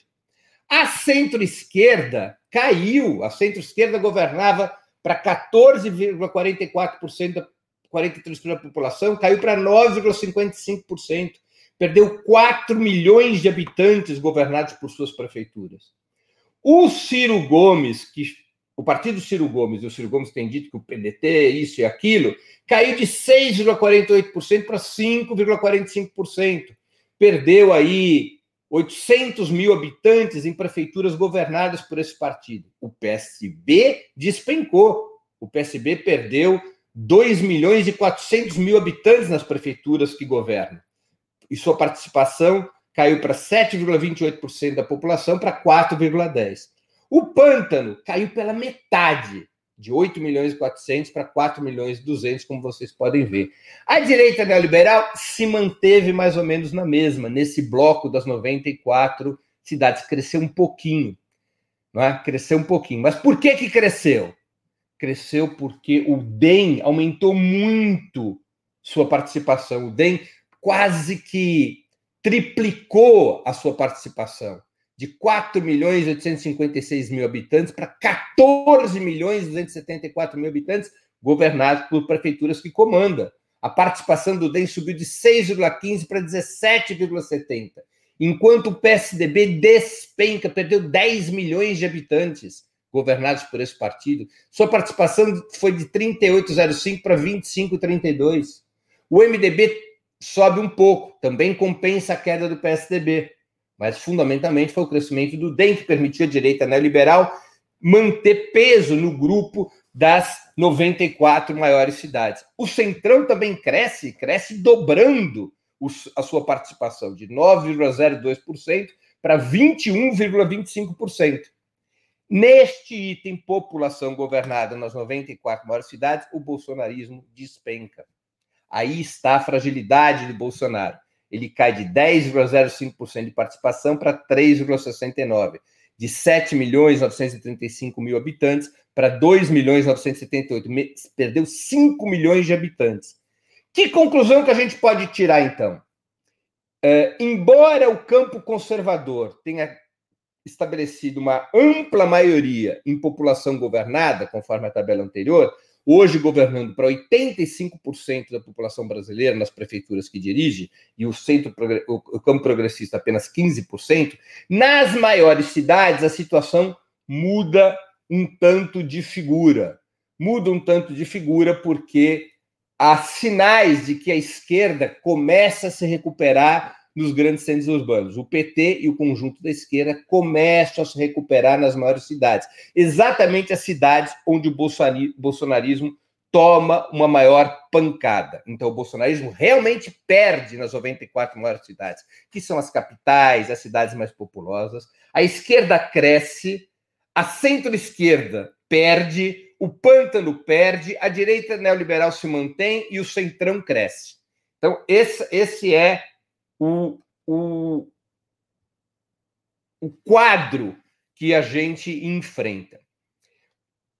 A centro-esquerda caiu, a centro-esquerda governava para 14,44% da 43% da população, caiu para 9,55%. Perdeu 4 milhões de habitantes governados por suas prefeituras. O Ciro Gomes, que o partido Ciro Gomes, e o Ciro Gomes tem dito que o PDT é isso e aquilo, caiu de 6,48% para 5,45%. Perdeu aí 800 mil habitantes em prefeituras governadas por esse partido. O PSB despencou. O PSB perdeu 2 milhões e 400 mil habitantes nas prefeituras que governam. E sua participação caiu para 7,28% da população para 4,10%. O pântano caiu pela metade, de 8 milhões e 400 para 4 milhões e 200, como vocês podem ver. A direita neoliberal se manteve mais ou menos na mesma, nesse bloco das 94 cidades. Cresceu um pouquinho, não é? Cresceu um pouquinho. Mas por que que cresceu? Cresceu porque o DEM aumentou muito sua participação. O DEM quase que triplicou a sua participação de 4 milhões e 856 mil habitantes para 14 milhões e 274 mil habitantes, governados por prefeituras que comanda. A participação do DEM subiu de 6,15 para 17,70, enquanto o PSDB despenca, perdeu 10 milhões de habitantes governados por esse partido. Sua participação foi de 38,05 para 25,32. O MDB sobe um pouco, também compensa a queda do PSDB mas fundamentalmente foi o crescimento do DEM que permitiu a direita neoliberal manter peso no grupo das 94 maiores cidades. O Centrão também cresce, cresce dobrando a sua participação de 9,02% para 21,25%. Neste item, população governada nas 94 maiores cidades, o bolsonarismo despenca. Aí está a fragilidade de Bolsonaro ele cai de 10,05% de participação para 3,69%, de 7 milhões 935 mil habitantes para 2 milhões 978, perdeu 5 milhões de habitantes. Que conclusão que a gente pode tirar, então? É, embora o campo conservador tenha estabelecido uma ampla maioria em população governada, conforme a tabela anterior, hoje governando para 85% da população brasileira nas prefeituras que dirige, e o centro o campo progressista apenas 15%, nas maiores cidades a situação muda um tanto de figura. Muda um tanto de figura porque há sinais de que a esquerda começa a se recuperar nos grandes centros urbanos. O PT e o conjunto da esquerda começam a se recuperar nas maiores cidades, exatamente as cidades onde o bolsonarismo toma uma maior pancada. Então, o bolsonarismo realmente perde nas 94 maiores cidades, que são as capitais, as cidades mais populosas. A esquerda cresce, a centro-esquerda perde, o pântano perde, a direita neoliberal se mantém e o centrão cresce. Então, esse, esse é o, o, o quadro que a gente enfrenta.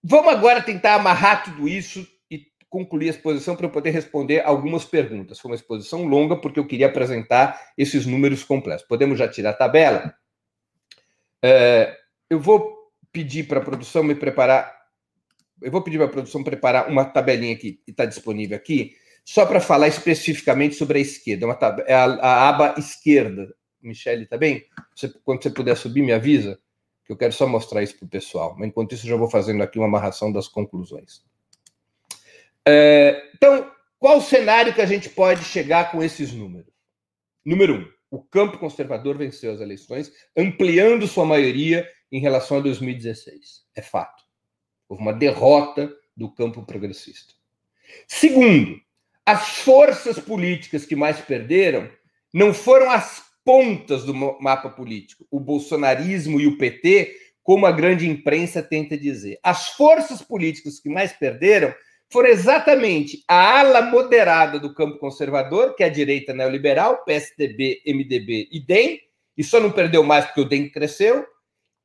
Vamos agora tentar amarrar tudo isso e concluir a exposição para eu poder responder algumas perguntas. Foi uma exposição longa porque eu queria apresentar esses números completos. Podemos já tirar a tabela? É, eu vou pedir para a produção me preparar. Eu vou pedir para a produção preparar uma tabelinha que está disponível aqui, só para falar especificamente sobre a esquerda. Uma tab... É a, a aba esquerda. Michele, tá bem? Você, quando você puder subir, me avisa, que eu quero só mostrar isso para o pessoal. Mas enquanto isso, já vou fazendo aqui uma amarração das conclusões. É, então, qual o cenário que a gente pode chegar com esses números? Número um, o campo conservador venceu as eleições, ampliando sua maioria em relação a 2016. É fato. Houve uma derrota do campo progressista. Segundo, as forças políticas que mais perderam não foram as pontas do mapa político, o bolsonarismo e o PT, como a grande imprensa tenta dizer. As forças políticas que mais perderam foram exatamente a ala moderada do campo conservador, que é a direita neoliberal, PSDB, MDB e DEM, e só não perdeu mais porque o DEM cresceu,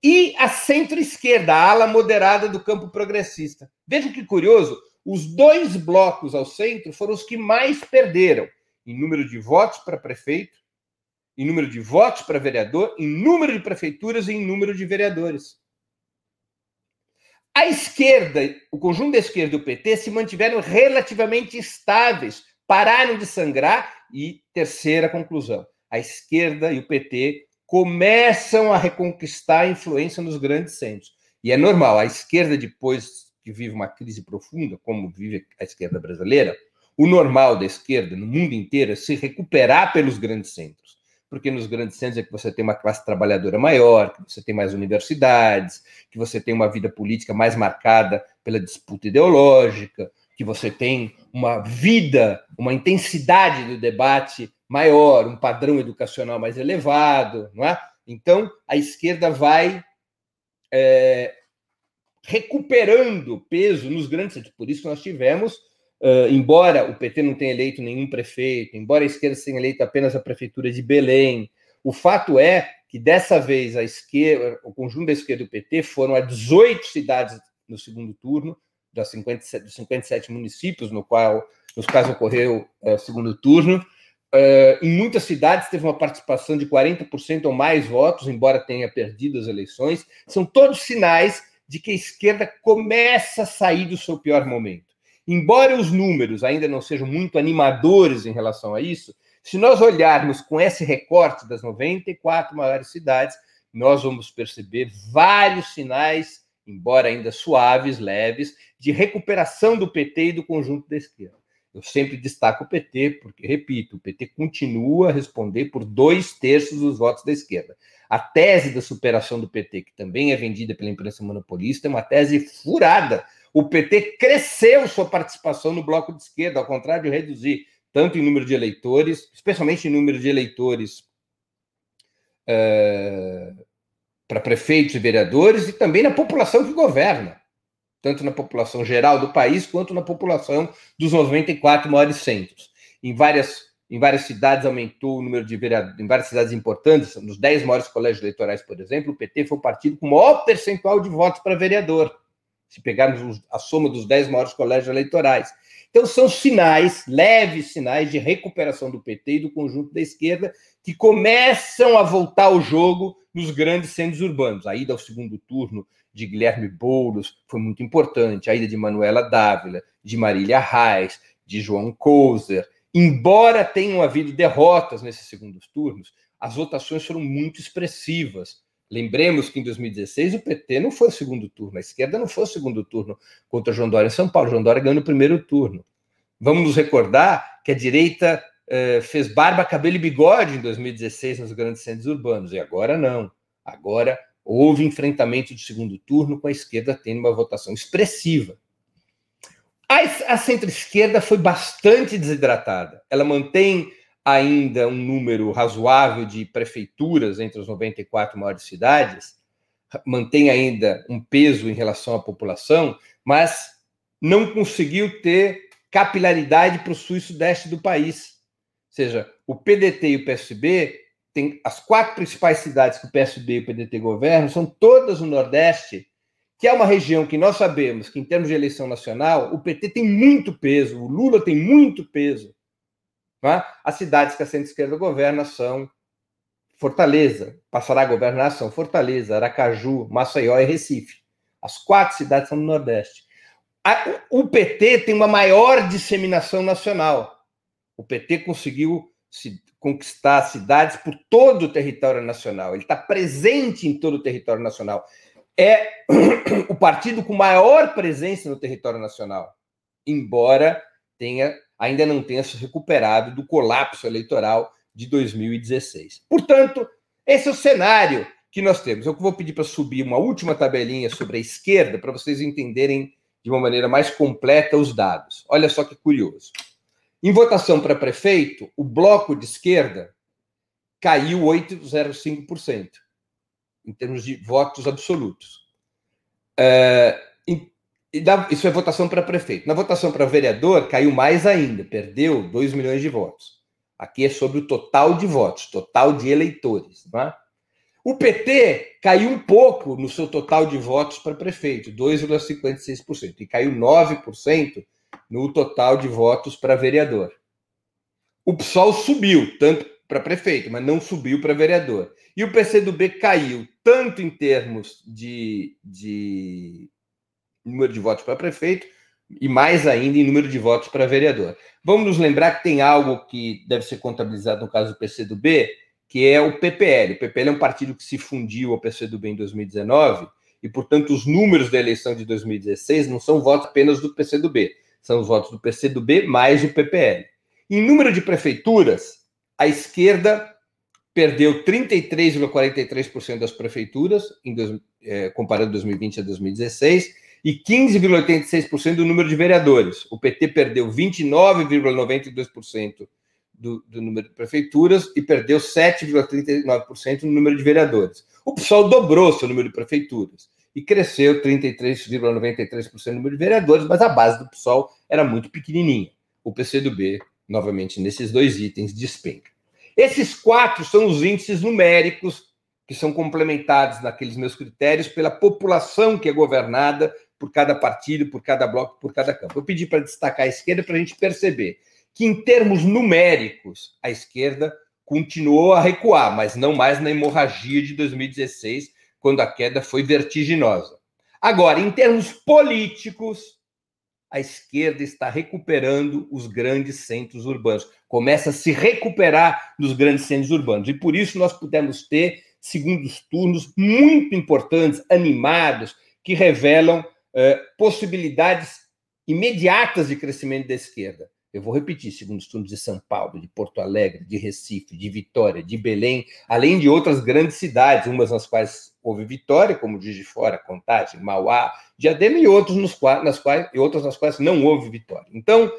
e a centro-esquerda, a ala moderada do campo progressista. Veja que curioso, os dois blocos ao centro foram os que mais perderam em número de votos para prefeito em número de votos para vereador, em número de prefeituras e em número de vereadores. A esquerda, o conjunto da esquerda e o PT se mantiveram relativamente estáveis, pararam de sangrar e, terceira conclusão, a esquerda e o PT começam a reconquistar a influência nos grandes centros. E é normal, a esquerda, depois que vive uma crise profunda, como vive a esquerda brasileira, o normal da esquerda no mundo inteiro é se recuperar pelos grandes centros porque nos grandes centros é que você tem uma classe trabalhadora maior, que você tem mais universidades, que você tem uma vida política mais marcada pela disputa ideológica, que você tem uma vida, uma intensidade do debate maior, um padrão educacional mais elevado, não é? Então, a esquerda vai é, recuperando peso nos grandes centros. Por isso, nós tivemos Uh, embora o PT não tenha eleito nenhum prefeito, embora a esquerda tenha eleito apenas a prefeitura de Belém, o fato é que dessa vez a esquerda, o conjunto da esquerda e do PT foram a 18 cidades no segundo turno, das 57, dos 57 municípios no qual, nos quais ocorreu o segundo turno. Uh, em muitas cidades teve uma participação de 40% ou mais votos, embora tenha perdido as eleições. São todos sinais de que a esquerda começa a sair do seu pior momento. Embora os números ainda não sejam muito animadores em relação a isso, se nós olharmos com esse recorte das 94 maiores cidades, nós vamos perceber vários sinais, embora ainda suaves, leves, de recuperação do PT e do conjunto da esquerda. Eu sempre destaco o PT, porque, repito, o PT continua a responder por dois terços dos votos da esquerda. A tese da superação do PT, que também é vendida pela imprensa monopolista, é uma tese furada o PT cresceu sua participação no bloco de esquerda, ao contrário de reduzir tanto em número de eleitores, especialmente em número de eleitores é, para prefeitos e vereadores, e também na população que governa, tanto na população geral do país quanto na população dos 94 maiores centros. Em várias, em várias cidades aumentou o número de vereadores, em várias cidades importantes, nos 10 maiores colégios eleitorais, por exemplo, o PT foi o partido com o maior percentual de votos para vereador se pegarmos a soma dos dez maiores colégios eleitorais. Então, são sinais, leves sinais de recuperação do PT e do conjunto da esquerda, que começam a voltar ao jogo nos grandes centros urbanos. A ida ao segundo turno de Guilherme Boulos foi muito importante, a ida de Manuela Dávila, de Marília Reis, de João Couser. Embora tenham havido derrotas nesses segundos turnos, as votações foram muito expressivas. Lembremos que em 2016 o PT não foi o segundo turno, a esquerda não foi o segundo turno contra João Dória em São Paulo. João Dória ganhou no primeiro turno. Vamos nos recordar que a direita eh, fez barba, cabelo e bigode em 2016 nos grandes centros urbanos, e agora não. Agora houve enfrentamento de segundo turno com a esquerda tendo uma votação expressiva. A, a centro-esquerda foi bastante desidratada. Ela mantém ainda um número razoável de prefeituras entre as 94 maiores cidades, mantém ainda um peso em relação à população, mas não conseguiu ter capilaridade para o sul e sudeste do país. Ou seja, o PDT e o PSB tem as quatro principais cidades que o PSB e o PDT governam, são todas no Nordeste que é uma região que nós sabemos que, em termos de eleição nacional, o PT tem muito peso, o Lula tem muito peso. Tá? As cidades que a centro-esquerda governa são Fortaleza, passará a governar são Fortaleza, Aracaju, Maceió e Recife. As quatro cidades são no Nordeste. O PT tem uma maior disseminação nacional. O PT conseguiu se conquistar cidades por todo o território nacional. Ele está presente em todo o território nacional. É o partido com maior presença no território nacional, embora tenha ainda não tenha se recuperado do colapso eleitoral de 2016. Portanto, esse é o cenário que nós temos. Eu vou pedir para subir uma última tabelinha sobre a esquerda para vocês entenderem de uma maneira mais completa os dados. Olha só que curioso. Em votação para prefeito, o bloco de esquerda caiu 8,05% em termos de votos absolutos. É, isso é votação para prefeito. Na votação para vereador, caiu mais ainda, perdeu 2 milhões de votos. Aqui é sobre o total de votos, total de eleitores. É? O PT caiu um pouco no seu total de votos para prefeito, 2,56%, e caiu 9% no total de votos para vereador. O PSOL subiu, tanto para prefeito, mas não subiu para vereador. E o PCdoB caiu, tanto em termos de, de número de votos para prefeito, e mais ainda em número de votos para vereador. Vamos nos lembrar que tem algo que deve ser contabilizado no caso do PCdoB, que é o PPL. O PPL é um partido que se fundiu ao PCdoB em 2019, e, portanto, os números da eleição de 2016 não são votos apenas do PCdoB, são os votos do PCdoB mais o PPL. Em número de prefeituras, a esquerda perdeu 33,43% das prefeituras, em dois, é, comparando 2020 a 2016, e 15,86% do número de vereadores. O PT perdeu 29,92% do, do número de prefeituras e perdeu 7,39% no número de vereadores. O PSOL dobrou seu número de prefeituras e cresceu 33,93% no número de vereadores, mas a base do PSOL era muito pequenininha. O PCdoB, novamente, nesses dois itens, despenca. Esses quatro são os índices numéricos que são complementados naqueles meus critérios pela população que é governada por cada partido, por cada bloco, por cada campo. Eu pedi para destacar a esquerda para a gente perceber que, em termos numéricos, a esquerda continuou a recuar, mas não mais na hemorragia de 2016, quando a queda foi vertiginosa. Agora, em termos políticos, a esquerda está recuperando os grandes centros urbanos, começa a se recuperar nos grandes centros urbanos. E por isso nós pudemos ter segundos turnos muito importantes, animados, que revelam eh, possibilidades imediatas de crescimento da esquerda. Eu vou repetir, segundo os turnos de São Paulo, de Porto Alegre, de Recife, de Vitória, de Belém, além de outras grandes cidades, umas nas quais houve vitória, como Juiz de Fora, Contagem, Mauá, Diadema e, outros nos quais, nas quais, e outras nas quais não houve vitória. Então,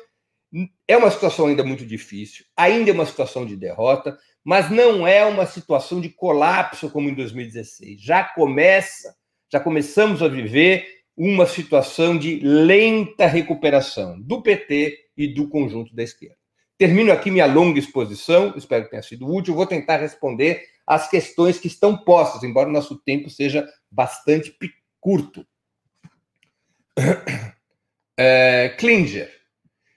é uma situação ainda muito difícil, ainda é uma situação de derrota, mas não é uma situação de colapso como em 2016. Já começa, já começamos a viver uma situação de lenta recuperação do PT e do conjunto da esquerda. Termino aqui minha longa exposição, espero que tenha sido útil. Vou tentar responder às questões que estão postas, embora o nosso tempo seja bastante curto. É, Klinger.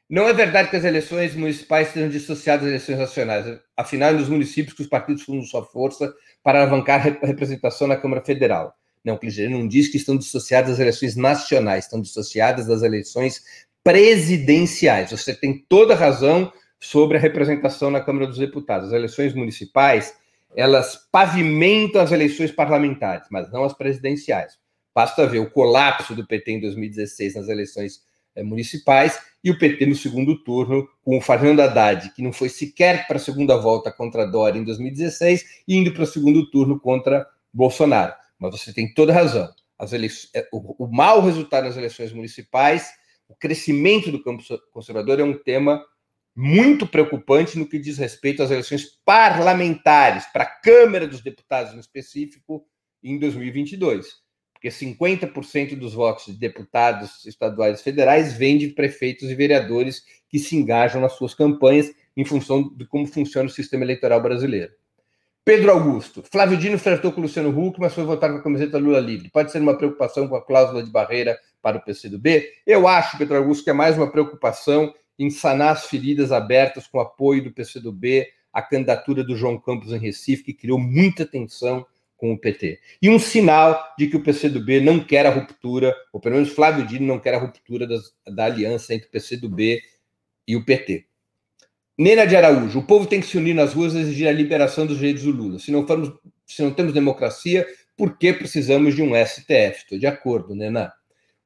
Não é verdade que as eleições municipais sejam dissociadas das eleições nacionais. Afinal, é nos municípios que os partidos fundam sua força para alavancar a representação na Câmara Federal. Não, Klinger não diz que estão dissociadas das eleições nacionais, estão dissociadas das eleições presidenciais. Você tem toda razão sobre a representação na Câmara dos Deputados. As eleições municipais, elas pavimentam as eleições parlamentares, mas não as presidenciais. Basta ver o colapso do PT em 2016 nas eleições eh, municipais e o PT no segundo turno com o Fernando Haddad, que não foi sequer para a segunda volta contra Dória em 2016 e indo para o segundo turno contra Bolsonaro. Mas você tem toda razão. As é, o, o mau resultado nas eleições municipais, o crescimento do campo conservador é um tema muito preocupante no que diz respeito às eleições parlamentares, para a Câmara dos Deputados em específico, em 2022. Porque 50% dos votos de deputados estaduais e federais vêm de prefeitos e vereadores que se engajam nas suas campanhas em função de como funciona o sistema eleitoral brasileiro. Pedro Augusto. Flávio Dino flertou com Luciano Huck, mas foi votar com a camiseta Lula livre. Pode ser uma preocupação com a cláusula de barreira para o PCdoB? Eu acho, Pedro Augusto, que é mais uma preocupação em sanar as feridas abertas com apoio do PCdoB à candidatura do João Campos em Recife, que criou muita tensão com o PT. E um sinal de que o PCdoB não quer a ruptura, ou pelo menos Flávio Dino não quer a ruptura das, da aliança entre o PCdoB e o PT. Nena de Araújo, o povo tem que se unir nas ruas e exigir a liberação dos direitos do Lula. Se não, formos, se não temos democracia, por que precisamos de um STF? Estou de acordo, Nena.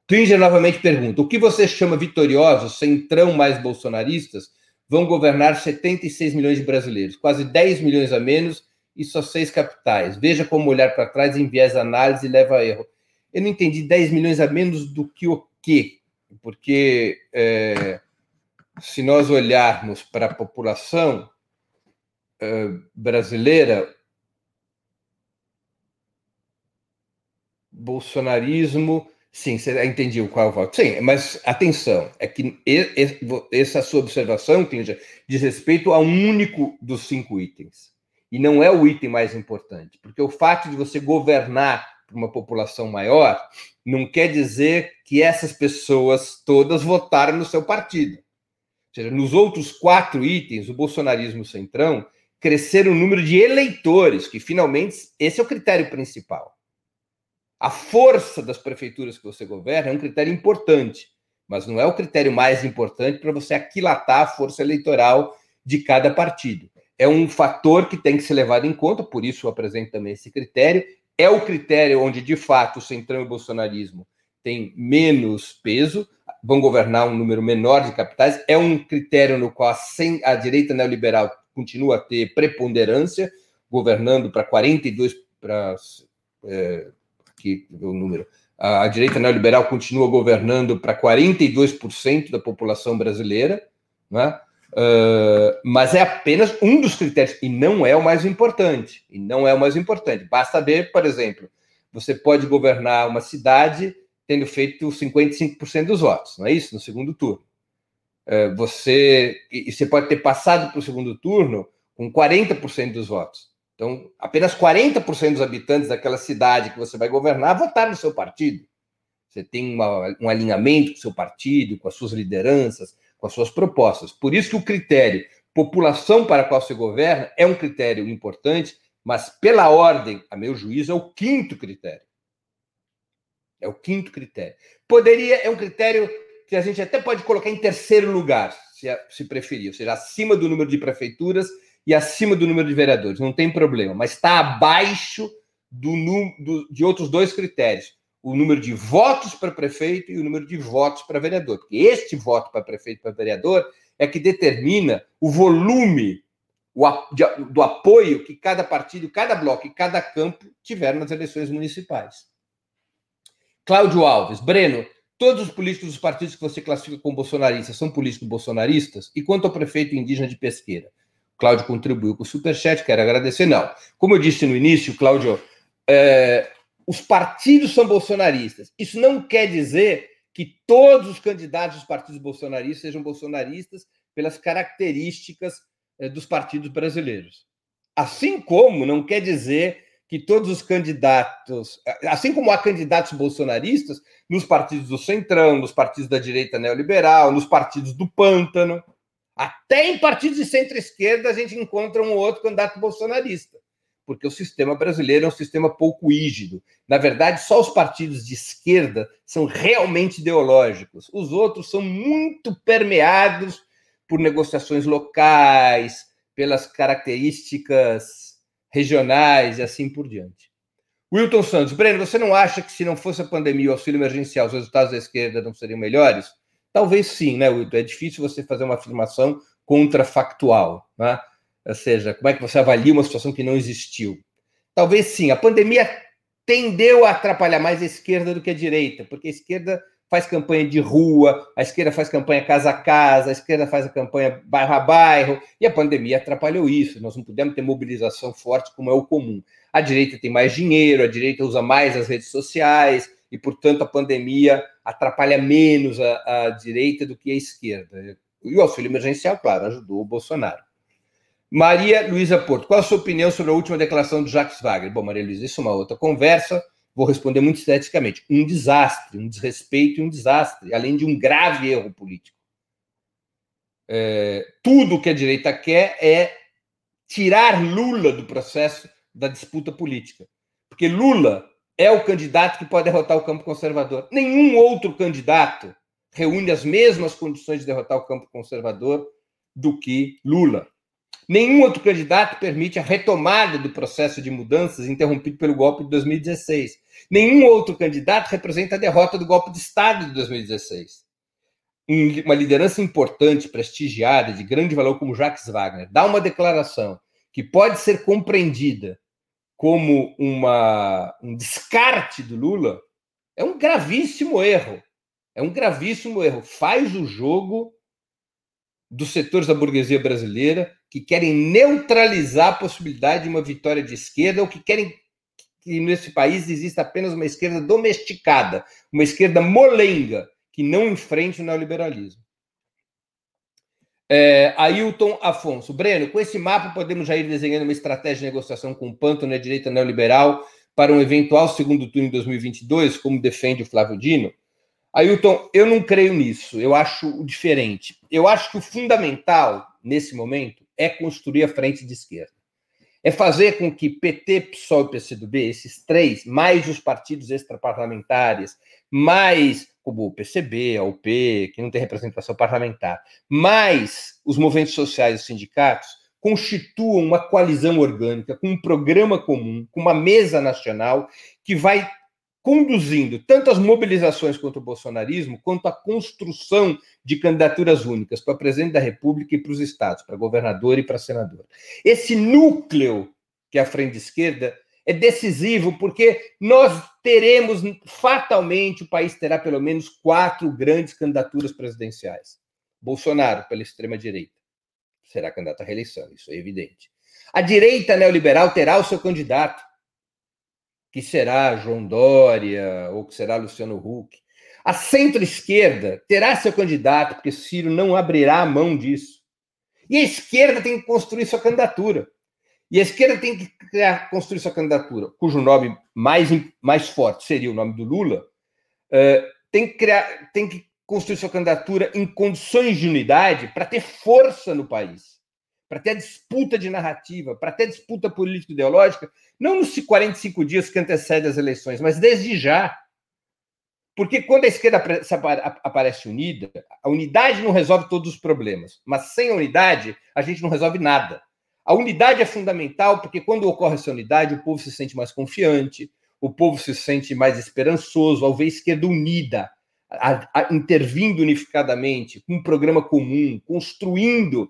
Klinger novamente pergunta: o que você chama vitoriosos, centrão mais bolsonaristas, vão governar 76 milhões de brasileiros, quase 10 milhões a menos e só seis capitais. Veja como olhar para trás enviesa análise e leva a erro. Eu não entendi 10 milhões a menos do que o quê? Porque é, se nós olharmos para a população é, brasileira, bolsonarismo, sim, você entendi qual é o voto. Sim, mas atenção, é que essa sua observação, Clíndia, diz respeito a um único dos cinco itens. E não é o item mais importante, porque o fato de você governar uma população maior não quer dizer que essas pessoas todas votaram no seu partido seja, nos outros quatro itens, o bolsonarismo centrão, crescer o número de eleitores, que finalmente esse é o critério principal. A força das prefeituras que você governa é um critério importante, mas não é o critério mais importante para você aquilatar a força eleitoral de cada partido. É um fator que tem que ser levado em conta, por isso eu apresento também esse critério. É o critério onde, de fato, o centrão e o bolsonarismo têm menos peso, vão governar um número menor de capitais. É um critério no qual a, a direita neoliberal continua a ter preponderância, governando para 42 para é, aqui o número. A, a direita neoliberal continua governando para 42% da população brasileira, né? Uh, mas é apenas um dos critérios e não é o mais importante. E não é o mais importante. Basta ver, por exemplo, você pode governar uma cidade tendo feito 55% dos votos, não é isso? No segundo turno. É, você, e você pode ter passado para o segundo turno com 40% dos votos. Então, apenas 40% dos habitantes daquela cidade que você vai governar votaram no seu partido. Você tem uma, um alinhamento com o seu partido, com as suas lideranças, com as suas propostas. Por isso que o critério população para a qual você governa é um critério importante, mas pela ordem, a meu juízo, é o quinto critério. É o quinto critério. Poderia, é um critério que a gente até pode colocar em terceiro lugar, se, se preferir, ou seja, acima do número de prefeituras e acima do número de vereadores, não tem problema, mas está abaixo do, do, de outros dois critérios: o número de votos para prefeito e o número de votos para vereador. Porque este voto para prefeito e para vereador é que determina o volume o, de, do apoio que cada partido, cada bloco e cada campo tiver nas eleições municipais. Cláudio Alves, Breno, todos os políticos dos partidos que você classifica como bolsonaristas são políticos bolsonaristas? E quanto ao prefeito indígena de Pesqueira? Cláudio contribuiu com o superchat, quero agradecer. Não. Como eu disse no início, Cláudio, é, os partidos são bolsonaristas. Isso não quer dizer que todos os candidatos dos partidos bolsonaristas sejam bolsonaristas pelas características é, dos partidos brasileiros. Assim como não quer dizer que todos os candidatos, assim como há candidatos bolsonaristas, nos partidos do Centrão, nos partidos da direita neoliberal, nos partidos do Pântano, até em partidos de centro-esquerda a gente encontra um outro candidato bolsonarista, porque o sistema brasileiro é um sistema pouco rígido. Na verdade, só os partidos de esquerda são realmente ideológicos, os outros são muito permeados por negociações locais, pelas características regionais e assim por diante. Wilton Santos, Breno, você não acha que se não fosse a pandemia e o auxílio emergencial, os resultados da esquerda não seriam melhores? Talvez sim, né, Wilton? É difícil você fazer uma afirmação contrafactual, né? Ou seja, como é que você avalia uma situação que não existiu? Talvez sim. A pandemia tendeu a atrapalhar mais a esquerda do que a direita, porque a esquerda faz campanha de rua, a esquerda faz campanha casa a casa, a esquerda faz a campanha bairro a bairro, e a pandemia atrapalhou isso. Nós não pudemos ter mobilização forte como é o comum. A direita tem mais dinheiro, a direita usa mais as redes sociais, e, portanto, a pandemia atrapalha menos a, a direita do que a esquerda. E o auxílio emergencial, claro, ajudou o Bolsonaro. Maria Luísa Porto, qual a sua opinião sobre a última declaração do Jacques Wagner? Bom, Maria Luísa, isso é uma outra conversa. Vou responder muito esteticamente. Um desastre, um desrespeito e um desastre, além de um grave erro político. É, tudo que a direita quer é tirar Lula do processo da disputa política. Porque Lula é o candidato que pode derrotar o campo conservador. Nenhum outro candidato reúne as mesmas condições de derrotar o campo conservador do que Lula. Nenhum outro candidato permite a retomada do processo de mudanças interrompido pelo golpe de 2016. Nenhum outro candidato representa a derrota do golpe de Estado de 2016. Uma liderança importante, prestigiada, de grande valor como Jacques Wagner, dá uma declaração que pode ser compreendida como uma, um descarte do Lula, é um gravíssimo erro. É um gravíssimo erro. Faz o jogo dos setores da burguesia brasileira que querem neutralizar a possibilidade de uma vitória de esquerda ou que querem que nesse país exista apenas uma esquerda domesticada, uma esquerda molenga, que não enfrente o neoliberalismo. É, Ailton Afonso. Breno, com esse mapa podemos já ir desenhando uma estratégia de negociação com o Panto na direita neoliberal para um eventual segundo turno em 2022, como defende o Flávio Dino? Ailton, eu não creio nisso. Eu acho diferente. Eu acho que o fundamental, nesse momento, é construir a frente de esquerda. É fazer com que PT, PSOL e PCdoB, esses três, mais os partidos extraparlamentares, mais como o PCB, a UP, que não tem representação parlamentar, mais os movimentos sociais e os sindicatos, constituam uma coalizão orgânica, com um programa comum, com uma mesa nacional que vai conduzindo tanto as mobilizações contra o bolsonarismo, quanto a construção de candidaturas únicas para presidente da República e para os estados, para governador e para senador. Esse núcleo que é a frente esquerda é decisivo, porque nós teremos, fatalmente, o país terá pelo menos quatro grandes candidaturas presidenciais. Bolsonaro, pela extrema-direita, será candidato à reeleição, isso é evidente. A direita neoliberal terá o seu candidato, que será João Dória ou que será Luciano Huck. A centro-esquerda terá seu candidato, porque Ciro não abrirá a mão disso. E a esquerda tem que construir sua candidatura. E a esquerda tem que criar, construir sua candidatura, cujo nome mais, mais forte seria o nome do Lula, uh, tem, que criar, tem que construir sua candidatura em condições de unidade para ter força no país para ter a disputa de narrativa, para ter a disputa político-ideológica, não nos 45 dias que antecedem as eleições, mas desde já. Porque quando a esquerda aparece unida, a unidade não resolve todos os problemas, mas sem a unidade, a gente não resolve nada. A unidade é fundamental porque quando ocorre essa unidade, o povo se sente mais confiante, o povo se sente mais esperançoso ao ver a esquerda unida, a, a, intervindo unificadamente, com um programa comum, construindo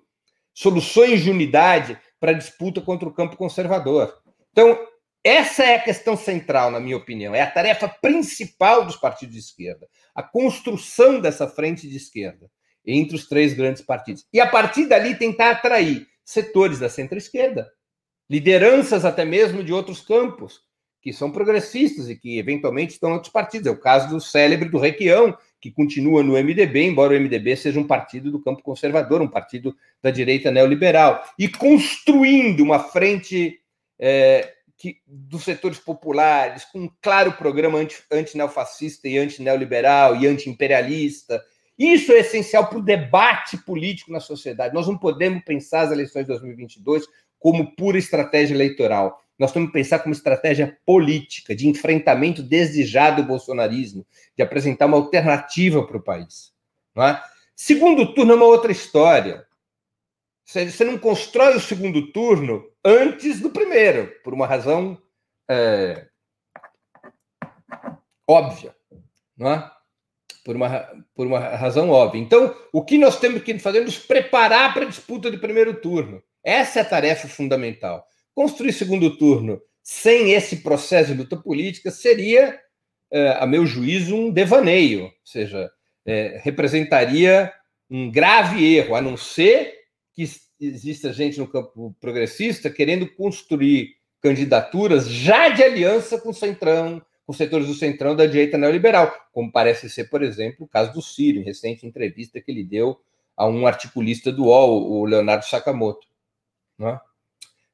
soluções de unidade para a disputa contra o campo conservador. Então, essa é a questão central, na minha opinião, é a tarefa principal dos partidos de esquerda, a construção dessa frente de esquerda entre os três grandes partidos. E a partir dali tentar atrair setores da centro-esquerda, lideranças até mesmo de outros campos, que são progressistas e que eventualmente estão em outros partidos. É o caso do célebre do Requião, que continua no MDB, embora o MDB seja um partido do campo conservador, um partido da direita neoliberal, e construindo uma frente é, que, dos setores populares, com um claro programa anti, e anti-neoliberal e anti-imperialista. Isso é essencial para o debate político na sociedade. Nós não podemos pensar as eleições de 2022 como pura estratégia eleitoral nós temos que pensar como estratégia política, de enfrentamento desde já do bolsonarismo, de apresentar uma alternativa para o país. Não é? Segundo turno é uma outra história. Você não constrói o segundo turno antes do primeiro, por uma razão é, óbvia. Não é? Por uma, por uma razão óbvia. Então, o que nós temos que fazer é nos preparar para a disputa de primeiro turno. Essa é a tarefa fundamental. Construir segundo turno sem esse processo de luta política seria, é, a meu juízo, um devaneio, ou seja, é, representaria um grave erro, a não ser que exista gente no campo progressista querendo construir candidaturas já de aliança com o Centrão, com setores do Centrão da direita neoliberal, como parece ser, por exemplo, o caso do Ciro, em recente entrevista que ele deu a um articulista do UOL, o Leonardo Sakamoto. Não é?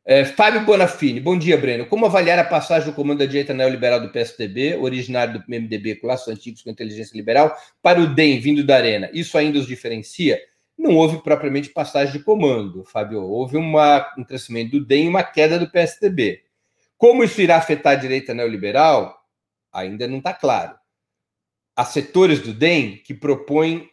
É, Fábio Bonafini, bom dia, Breno. Como avaliar a passagem do comando da direita neoliberal do PSDB, originário do MDB laços antigos com inteligência liberal, para o DEM, vindo da Arena? Isso ainda os diferencia? Não houve propriamente passagem de comando, Fábio. Houve uma, um crescimento do DEM e uma queda do PSDB. Como isso irá afetar a direita neoliberal? Ainda não está claro. Há setores do DEM que propõem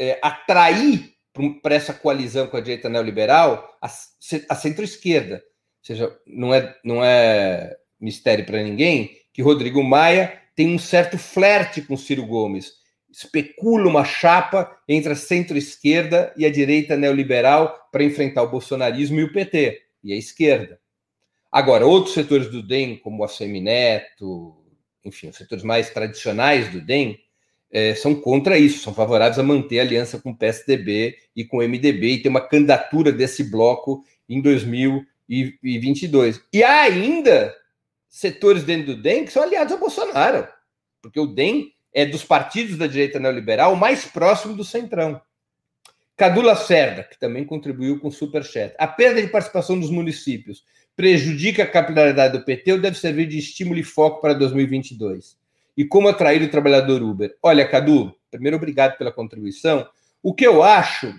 é, atrair para essa coalizão com a direita neoliberal a, a centro-esquerda. Ou seja, não é, não é mistério para ninguém que Rodrigo Maia tem um certo flerte com Ciro Gomes. Especula uma chapa entre a centro-esquerda e a direita neoliberal para enfrentar o bolsonarismo e o PT, e a esquerda. Agora, outros setores do DEM, como o Semineto, enfim, os setores mais tradicionais do DEM, é, são contra isso, são favoráveis a manter a aliança com o PSDB e com o MDB e ter uma candidatura desse bloco em 2022. E há ainda setores dentro do DEM que são aliados ao Bolsonaro, porque o DEM é dos partidos da direita neoliberal mais próximo do centrão. Cadu Lacerda, que também contribuiu com o Superchat. A perda de participação dos municípios prejudica a capilaridade do PT ou deve servir de estímulo e foco para 2022? E como atrair o trabalhador Uber. Olha, Cadu, primeiro obrigado pela contribuição. O que eu acho,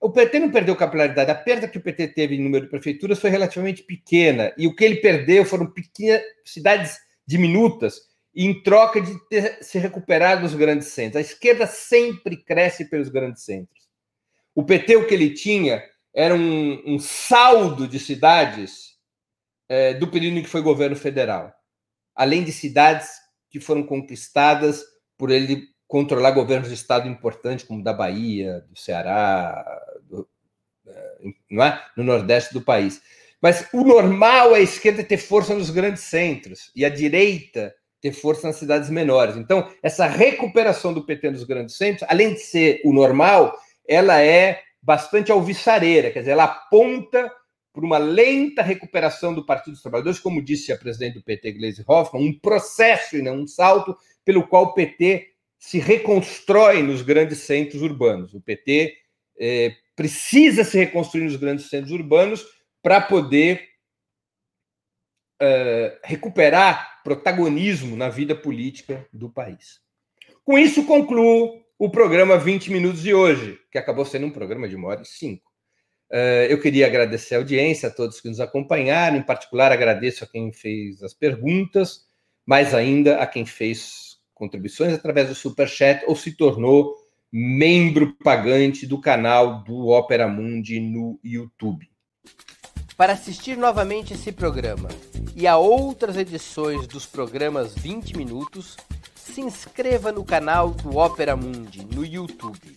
o PT não perdeu capilaridade. A perda que o PT teve em número de prefeituras foi relativamente pequena e o que ele perdeu foram pequenas cidades diminutas em troca de ter se recuperado dos grandes centros. A esquerda sempre cresce pelos grandes centros. O PT, o que ele tinha, era um, um saldo de cidades é, do período em que foi governo federal, além de cidades que foram conquistadas por ele controlar governos de estado importantes, como da Bahia, do Ceará, do, eh, não é? no nordeste do país. Mas o normal é a esquerda ter força nos grandes centros e a direita ter força nas cidades menores. Então, essa recuperação do PT nos grandes centros, além de ser o normal, ela é bastante alvissareira, quer dizer, ela aponta por uma lenta recuperação do Partido dos Trabalhadores, como disse a presidente do PT, Gleisi Hoffmann, um processo e não um salto pelo qual o PT se reconstrói nos grandes centros urbanos. O PT é, precisa se reconstruir nos grandes centros urbanos para poder é, recuperar protagonismo na vida política do país. Com isso, concluo o programa 20 Minutos de hoje, que acabou sendo um programa de uma hora e cinco. Eh, eu queria agradecer a audiência, a todos que nos acompanharam, em particular agradeço a quem fez as perguntas, mais ainda a quem fez contribuições através do Superchat ou se tornou membro pagante do canal do Opera Mundi no YouTube. Para assistir novamente esse programa e a outras edições dos programas 20 Minutos, se inscreva no canal do Opera Mundi no YouTube.